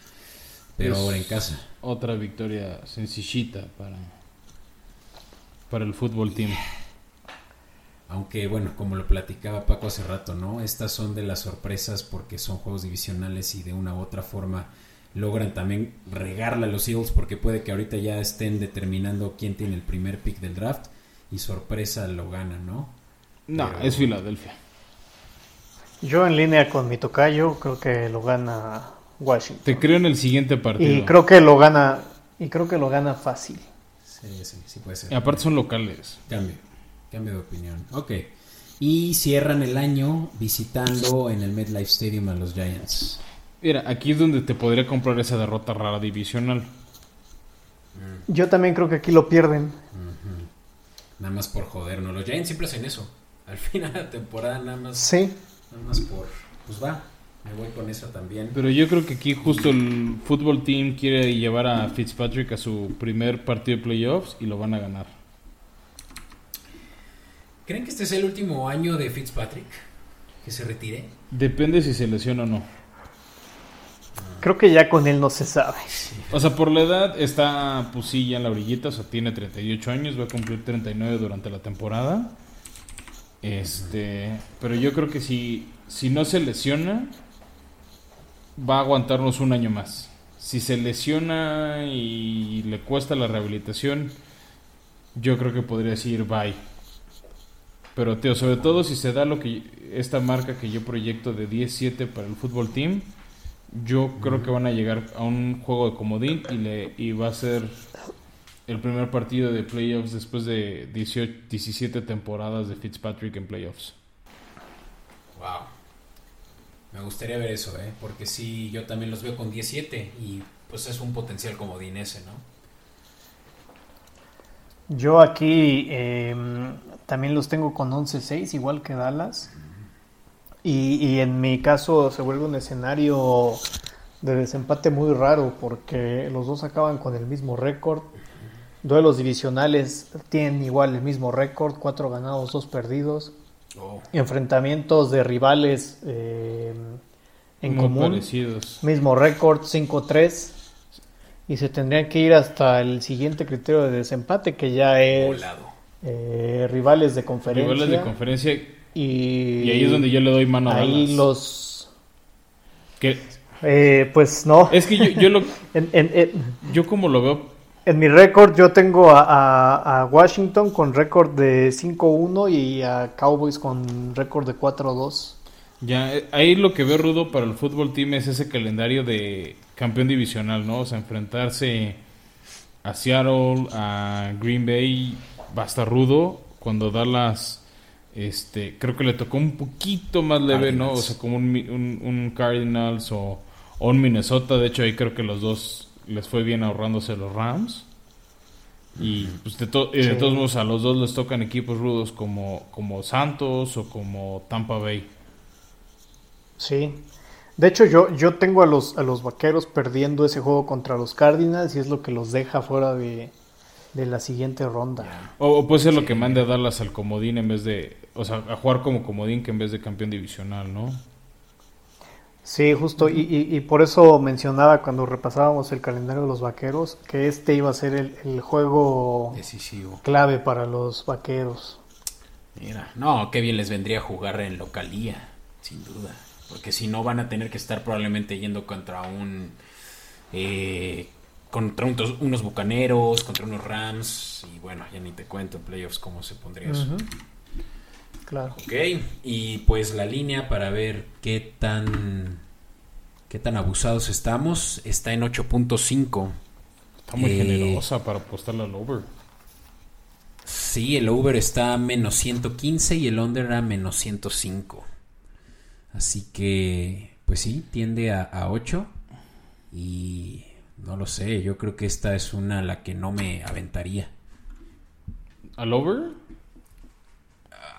pero ahora en casa. Otra victoria sencillita para, para el fútbol team. Aunque bueno, como lo platicaba Paco hace rato, ¿no? Estas son de las sorpresas porque son juegos divisionales y de una u otra forma logran también regarla a los Eagles porque puede que ahorita ya estén determinando quién tiene el primer pick del draft y sorpresa lo gana, ¿no? No, es Filadelfia. Yo en línea con mi tocayo creo que lo gana Washington. Te creo en el siguiente partido. Y creo que lo gana y creo que lo gana fácil. Sí, sí, sí puede ser. Y aparte son locales. Cambio. cambio de opinión. Ok. Y cierran el año visitando en el MetLife Stadium a los Giants. Mira, aquí es donde te podría comprar esa derrota rara divisional. Yo también creo que aquí lo pierden. Nada más por joder, ¿no? Los Giants siempre hacen eso. Al final de la temporada nada más. Sí. Nada más por... Pues va, me voy con eso también. Pero yo creo que aquí justo el fútbol team quiere llevar a Fitzpatrick a su primer partido de playoffs y lo van a ganar. ¿Creen que este es el último año de Fitzpatrick? ¿Que se retire? Depende si se lesiona o no. Creo que ya con él no se sabe. O sea, por la edad está sí ya en la orillita, o sea, tiene 38 años, va a cumplir 39 durante la temporada. Este, pero yo creo que si, si no se lesiona, va a aguantarnos un año más. Si se lesiona y le cuesta la rehabilitación, yo creo que podría decir bye. Pero, tío, sobre todo si se da lo que esta marca que yo proyecto de 10-7 para el fútbol team, yo creo que van a llegar a un juego de comodín y, le, y va a ser el primer partido de playoffs después de 18, 17 temporadas de Fitzpatrick en playoffs. Wow. Me gustaría ver eso, ¿eh? Porque sí, yo también los veo con 17 y pues es un potencial comodín ese, ¿no? Yo aquí em, también los tengo con 11-6, igual que Dallas. Y, en mi caso se vuelve un escenario de desempate muy raro porque los dos acaban con el mismo récord. Duelos divisionales tienen igual el mismo récord, cuatro ganados, dos perdidos. Oh. Enfrentamientos de rivales em, en común. Mismo récord, 5-3. Y se tendrían que ir hasta el siguiente criterio de desempate, que ya es eh, rivales de conferencia. Rivales de conferencia. Y, ahí es donde yo le doy mano a Ahí los... Eh, pues no. Es que yo, yo lo... yo como lo veo... En mi récord yo tengo a, a Washington con récord de 5-1 y a Cowboys con récord de 4-2. Ya, eh, ahí lo que veo rudo para el fútbol team es ese calendario de campeón divisional, ¿no? O sea, enfrentarse a Seattle, a Green Bay, va a estar rudo. Cuando Dallas, este, creo que le tocó un poquito más leve, ¿no? O sea, como un, un, Cardinals o, un Minnesota. De hecho, ahí creo que los dos les fue bien ahorrándose los Rams. Y pues de, de todos modos a los dos les tocan equipos rudos como, como Santos o como Tampa Bay. Sí, de hecho, yo, yo tengo a los, a los vaqueros perdiendo ese juego contra los Cardinals y es lo que los deja fuera de, la siguiente ronda. O, puede ser lo que mande a Dallas al comodín en vez de. O sea, a jugar como comodín que en vez de campeón divisional, ¿no? Sí, justo. Y, y, por eso mencionaba cuando repasábamos el calendario de los vaqueros que este iba a ser el, el juego decisivo clave para los vaqueros. Mira, no, qué bien les vendría jugar en localía, sin duda porque si no van a tener que estar probablemente yendo contra un eh, contra unos bucaneros, contra unos Rams y bueno, ya ni te cuento en playoffs cómo se pondría eso. Claro. Ok, y pues la línea para ver qué tan qué tan abusados estamos está en 8.5. Está muy eh, generosa para apostarle al over. Sí, el over está a menos 115 y el under a menos 105. Así que, pues sí, tiende a, a 8. Y no lo sé, yo creo que esta es una a la que no me aventaría. ¿Al over?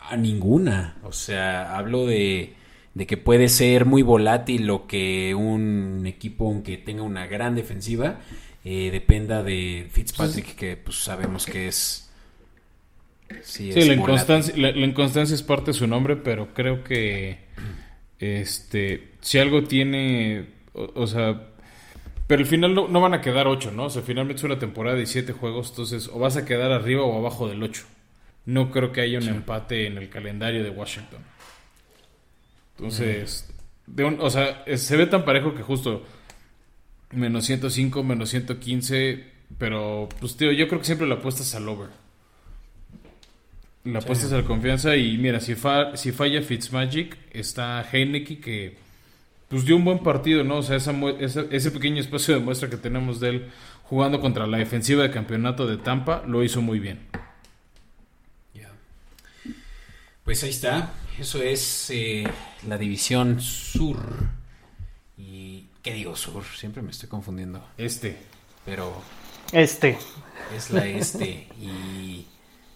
A ninguna. O sea, hablo de, de que puede ser muy volátil lo que un equipo, aunque tenga una gran defensiva, eh, dependa de Fitzpatrick, que pues sabemos que es... Sí, la, inconstancia, la, inconstancia es parte de su nombre, pero creo que este, si algo tiene, o, sea, pero al final no, van a quedar 8, ¿no? O sea, finalmente es una temporada de 7 juegos, entonces o vas a quedar arriba o abajo del 8. No creo que haya un empate en el calendario de Washington. Entonces, de o sea, se ve tan parejo que justo menos 105, menos 115, pero pues tío, yo creo que siempre la apuestas al over. La apuestas a la confianza y mira, si, si falla Fitzmagic, está Heineke que pues dio un buen partido, ¿no? O sea, esa, ese pequeño espacio de muestra que tenemos de él jugando contra la defensiva de campeonato de Tampa, lo hizo muy bien. Pues ahí está. Eso es eh, la división sur. ¿Y qué digo sur? Siempre me estoy confundiendo. Este. Pero. Este. Es la este. Y.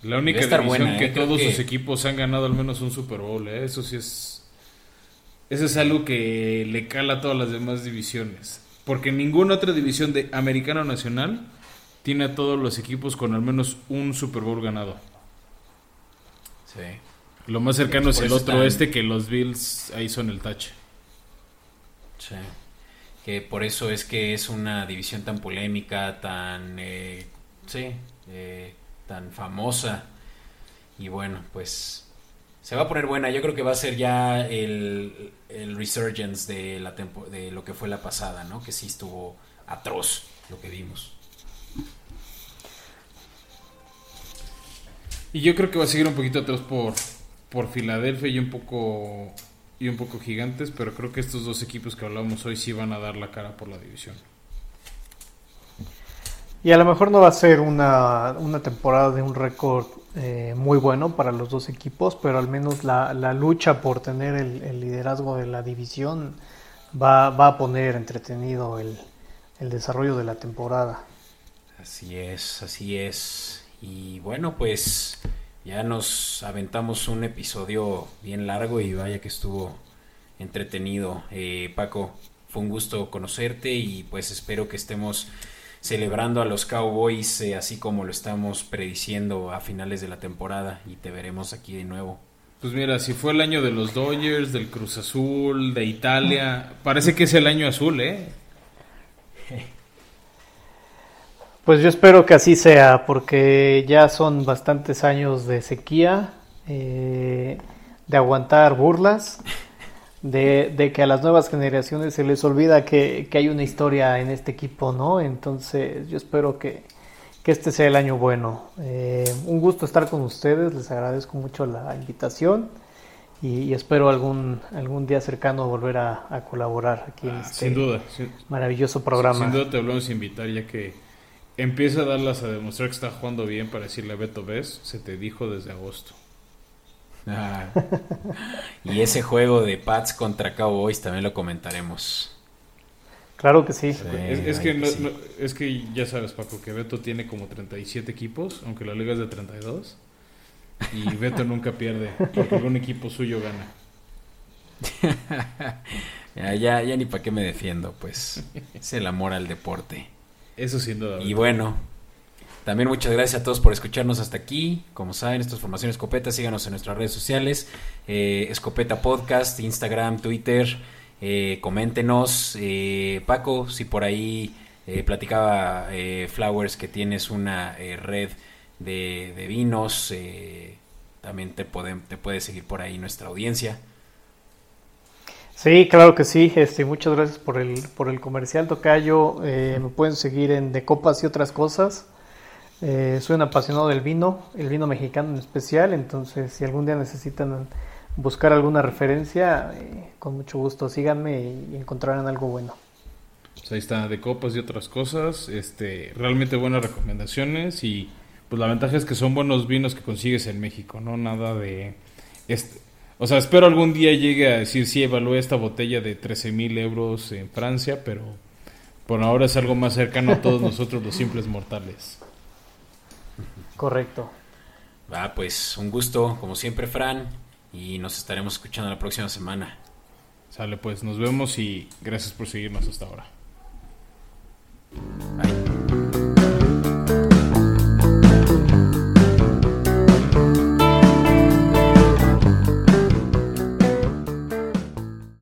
La única división que ¿eh? todos sus equipos han ganado al menos un Super Bowl. ¿eh? Eso sí es. Eso es algo que le cala a todas las demás divisiones. Porque ninguna otra división de americano nacional tiene a todos los equipos con al menos un Super Bowl ganado. Sí. Lo más cercano es el otro este que los Bills ahí son el tache. Sí. Que por eso es que es una división tan polémica, tan. Eh, sí, eh, tan famosa. Y bueno, pues. Se va a poner buena. Yo creo que va a ser ya el, el resurgence de, la de lo que fue la pasada, ¿no? Que sí estuvo atroz lo que vimos. Y yo creo que va a seguir un poquito atrás por, por Filadelfia y un poco y un poco gigantes, pero creo que estos dos equipos que hablamos hoy sí van a dar la cara por la división. Y a lo mejor no va a ser una, temporada de un récord eh, muy bueno para los dos equipos, pero al menos la, lucha por tener el, liderazgo de la división va, va a poner entretenido el, el desarrollo de la temporada. Así es, así es. Y bueno, pues ya nos aventamos un episodio bien largo y vaya que estuvo entretenido. Eh, Paco, fue un gusto conocerte y pues espero que estemos celebrando a los Cowboys eh, así como lo estamos prediciendo a finales de la temporada y te veremos aquí de nuevo. Pues mira, si fue el año de los Dodgers, del Cruz Azul, de Italia, parece que es el año azul, ¿eh? Pues yo espero que así sea, porque ya son bastantes años de sequía, eh, de aguantar burlas, de, que a las nuevas generaciones se les olvida que, hay una historia en este equipo, ¿no? Entonces yo espero que, este sea el año bueno. Eh, un gusto estar con ustedes, les agradezco mucho la invitación y, espero algún, algún día cercano volver a, colaborar aquí en ah, este sin duda, maravilloso programa. Sin duda te volvemos a invitar ya que empieza a darlas a demostrar que está jugando bien para decirle a Beto, ves, se te dijo desde agosto. Ah. y ese juego de Pats contra Cowboys también lo comentaremos. Claro que sí. es, que es que ya sabes, Paco, que Beto tiene como 37 equipos, aunque la liga es de 32. Y Beto nunca pierde, porque algún equipo suyo gana. ya, ya, ya ni para qué me defiendo, pues es el amor al deporte. Eso sin duda. Y bueno, también muchas gracias a todos por escucharnos hasta aquí. Como saben, esto es Formación Escopeta. Síganos en nuestras redes sociales. Eh, Escopeta Podcast, Instagram, Twitter. Eh, coméntenos. Eh, Paco, si por ahí platicaba Flowers que tienes una red de, vinos, también te, pueden, te puede seguir por ahí nuestra audiencia. Sí, claro que sí. Este, muchas gracias por el, por el comercial, Tocayo. Eh, me pueden seguir en De Copas y otras cosas. Eh, soy un apasionado del vino, el vino mexicano en especial. Entonces, si algún día necesitan buscar alguna referencia, eh, con mucho gusto síganme y, encontrarán algo bueno. Pues ahí está, De Copas y otras cosas. Este, realmente buenas recomendaciones y pues la ventaja es que son buenos vinos que consigues en México, no nada de... Este, o sea, espero algún día llegue a decir, sí, evalué esta botella de 13 mil euros en Francia, pero por ahora es algo más cercano a todos nosotros los simples mortales. Correcto. Va, pues un gusto, como siempre, Fran, y nos estaremos escuchando la próxima semana. Sale, pues nos vemos y gracias por seguirnos hasta ahora. Bye.